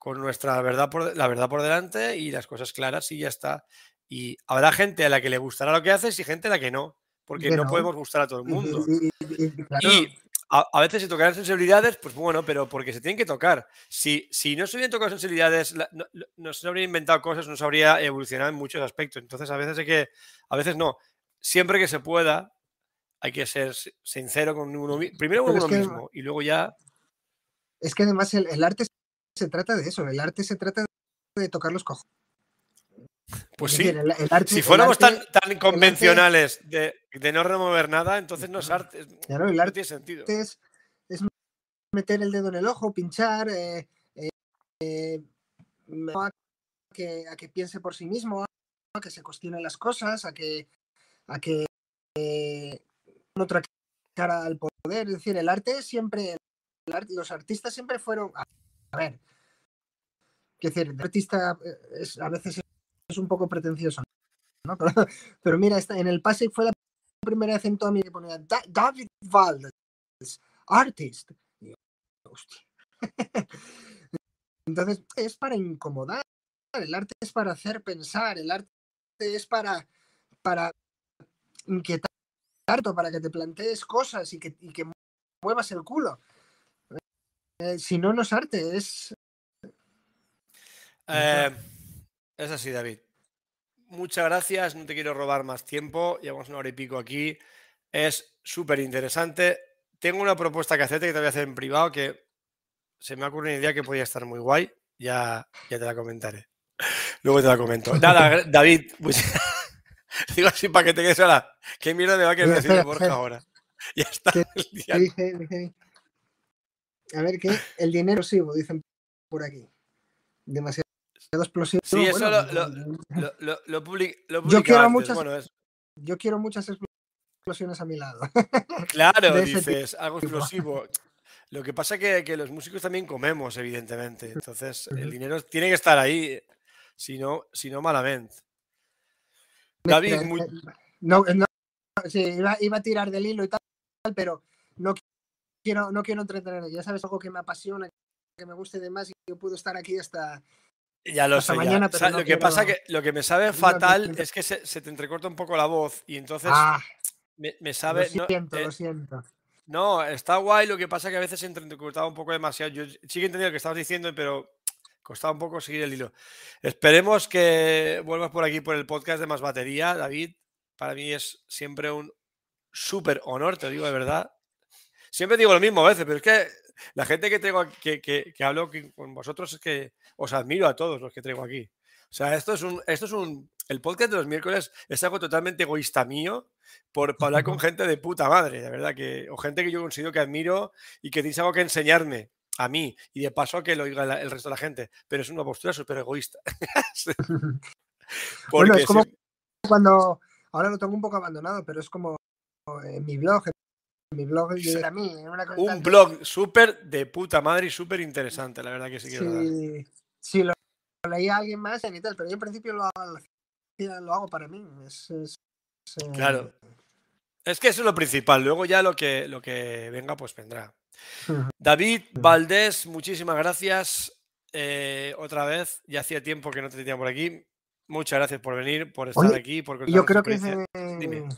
con nuestra verdad por, la verdad por delante y las cosas claras y ya está. Y habrá gente a la que le gustará lo que haces y gente a la que no, porque no, podemos gustar a todo el mundo. Y, a, veces se tocarán sensibilidades, pues bueno, pero porque se tienen que tocar. Si, si no se hubieran tocado sensibilidades, no, se habrían inventado cosas, no se habría evolucionado en muchos aspectos. Entonces, a veces hay que, a veces no. Siempre que se pueda, hay que ser sincero con uno mismo. Primero con uno mismo y luego ya.
Es que además el, el arte se trata de eso, el arte se trata de tocar los cojones.
Pues sí, si fuéramos tan, tan convencionales de, no remover nada, entonces no es arte.
Claro, el arte tiene sentido. Es, meter el dedo en el ojo, pinchar, eh, eh, a, que, a, que, piense por sí mismo, a que se cuestione las cosas, a que, a que eh, otra cara al poder. Es decir, el arte siempre, los artistas siempre fueron, a ver, Quiero decir, artista eh, es, a veces es un poco pretencioso, ¿no? Pero, mira, en el pase fue la primera vez en toda mi que ponía David Valdez, artist. Entonces, es para incomodar, el arte es para hacer pensar, el arte es para, para inquietar, para que te plantees cosas y y que muevas el culo. Eh, si no, no es arte, es,
eh, es así, David. Muchas gracias, no te quiero robar más tiempo, llevamos una hora y pico aquí. Es súper interesante. Tengo una propuesta que hacerte que te voy a hacer en privado que se me ha ocurrido una idea que podría estar muy guay. Ya, ya te la comentaré. Luego te la comento. Nada, David, pues, digo así para que te quedes ahora. ¿Qué mierda me va a querer decir Borja ahora? Ya está.
A ver, ¿qué? El dinero sí, dicen por aquí. Demasiado explosivo.
Sí, eso lo, lo,
yo quiero muchas, Yo quiero muchas explosiones a mi lado.
Claro, dices, algo explosivo. Lo que pasa es que, los músicos también comemos, evidentemente. Entonces, el dinero tiene que estar ahí, si no, si no malamente. David,
muy... no, no, sí, iba, iba, a tirar del hilo y tal, pero no quiero, no quiero entretener. Ya sabes, algo que me apasiona, que me guste de más y yo puedo estar aquí hasta,
ya lo sé. Mañana, lo que pasa que lo que me sabe fatal es que se, te entrecorta un poco la voz y entonces ah, me, sabe.
Lo siento, no, lo siento.
No, está guay. Lo que pasa que a veces se entrecortaba un poco demasiado. Yo sí que he entendido lo que estabas diciendo, pero costaba un poco seguir el hilo. Esperemos que vuelvas por aquí por el podcast de Más Batería, David. Para mí es siempre un súper honor, te digo de verdad. Siempre digo lo mismo a veces, pero es que la gente que tengo que, que, que hablo con vosotros es que os admiro a todos los que traigo aquí. O sea, esto es un, esto es un, el podcast de los miércoles es algo totalmente egoísta mío por, hablar con gente de puta madre, de verdad, que, o gente que yo considero que admiro y que tienes algo que enseñarme a mí y de paso que lo oiga el resto de la gente, pero es una postura súper egoísta.
bueno, es como cuando ahora lo tengo un poco abandonado, pero es como en mi blog, mi blog
Sí.
a mí, una cosa
Un blog súper de puta madre y súper interesante, la verdad que sí que.
Sí, sí, lo, leía alguien más y tal, pero yo en principio lo, hago- lo hago para mí. Es, es- es, eh,
Claro. Es que eso es lo principal, luego ya lo que, lo que venga, pues vendrá. David. Valdés, muchísimas gracias. eh, otra vez, ya hacía tiempo que no te tenía por aquí. Muchas gracias por venir, por estar
Oye,
aquí, por
yo creo que es, eh,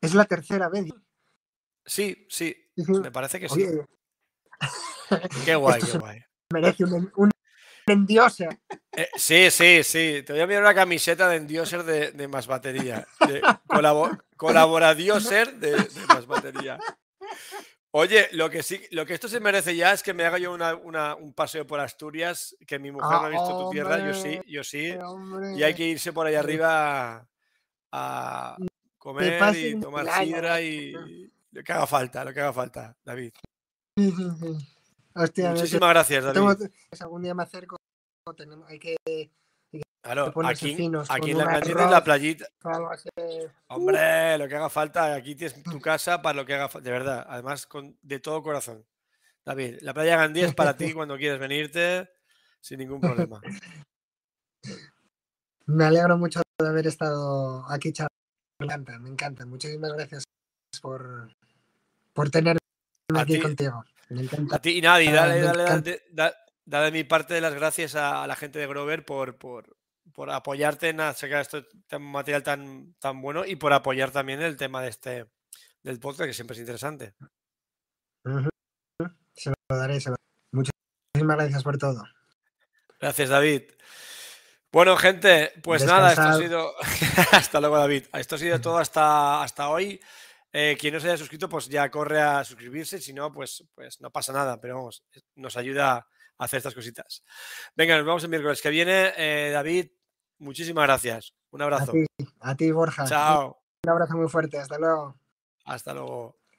es la tercera vez.
Sí, sí, me parece que sí.
Oye,
Qué guay, qué guay.
merece un, un endiose.
Eh, sí, sí, sí. Te voy a enviar una camiseta de Endioser de, de más batería. De colabo- colaboradioser de, de más batería. Oye, lo que sí, lo que esto se merece ya es que me haga yo una- una- un paseo por Asturias, que mi mujer no ha
Ah,
visto tu tierra, yo sí, yo sí.
hombre.
Y hay que irse por ahí arriba a, a comer y tomar sidra y lo que haga falta, lo que haga falta, David.
Hostia,
Muchísimas gracias, David.
tengo- si algún día me acerco, tenemos, hay que
Claro, aquí,
finos
aquí
con
en la tienes la playita. Hombre, lo que haga falta, aquí tienes tu casa para lo que haga falta, de verdad, además con, de todo corazón. David, la playa Gandía es para ti cuando quieras venirte sin ningún problema.
Me alegro mucho de haber estado aquí charlando. Me encanta, me encanta. Muchísimas gracias por, por tenerme
A
aquí
ti.
contigo. Me encanta.
A ti y nada, y
Ah,
dale, dale, dale, da- da de mi parte las gracias a, a la gente de Grover por, por, por apoyarte en sacar este material tan, tan bueno y por apoyar también el tema de este del podcast, que siempre es interesante.
Se lo daré, se lo Muchísimas gracias por todo.
Gracias, David. Bueno, gente, pues nada, esto ha sido. hasta luego, David. Esto ha sido todo hasta, hasta hoy. Eh, quien no se haya suscrito, pues ya corre a suscribirse. Si no, pues, pues no pasa nada. Pero vamos, nos ayuda a hacer estas cositas. Venga, nos vemos el miércoles que viene. Eh, David, muchísimas gracias. Un
A
abrazo.
ti, a ti, Borja.
Chao.
Un abrazo muy fuerte. Hasta luego.
Hasta luego.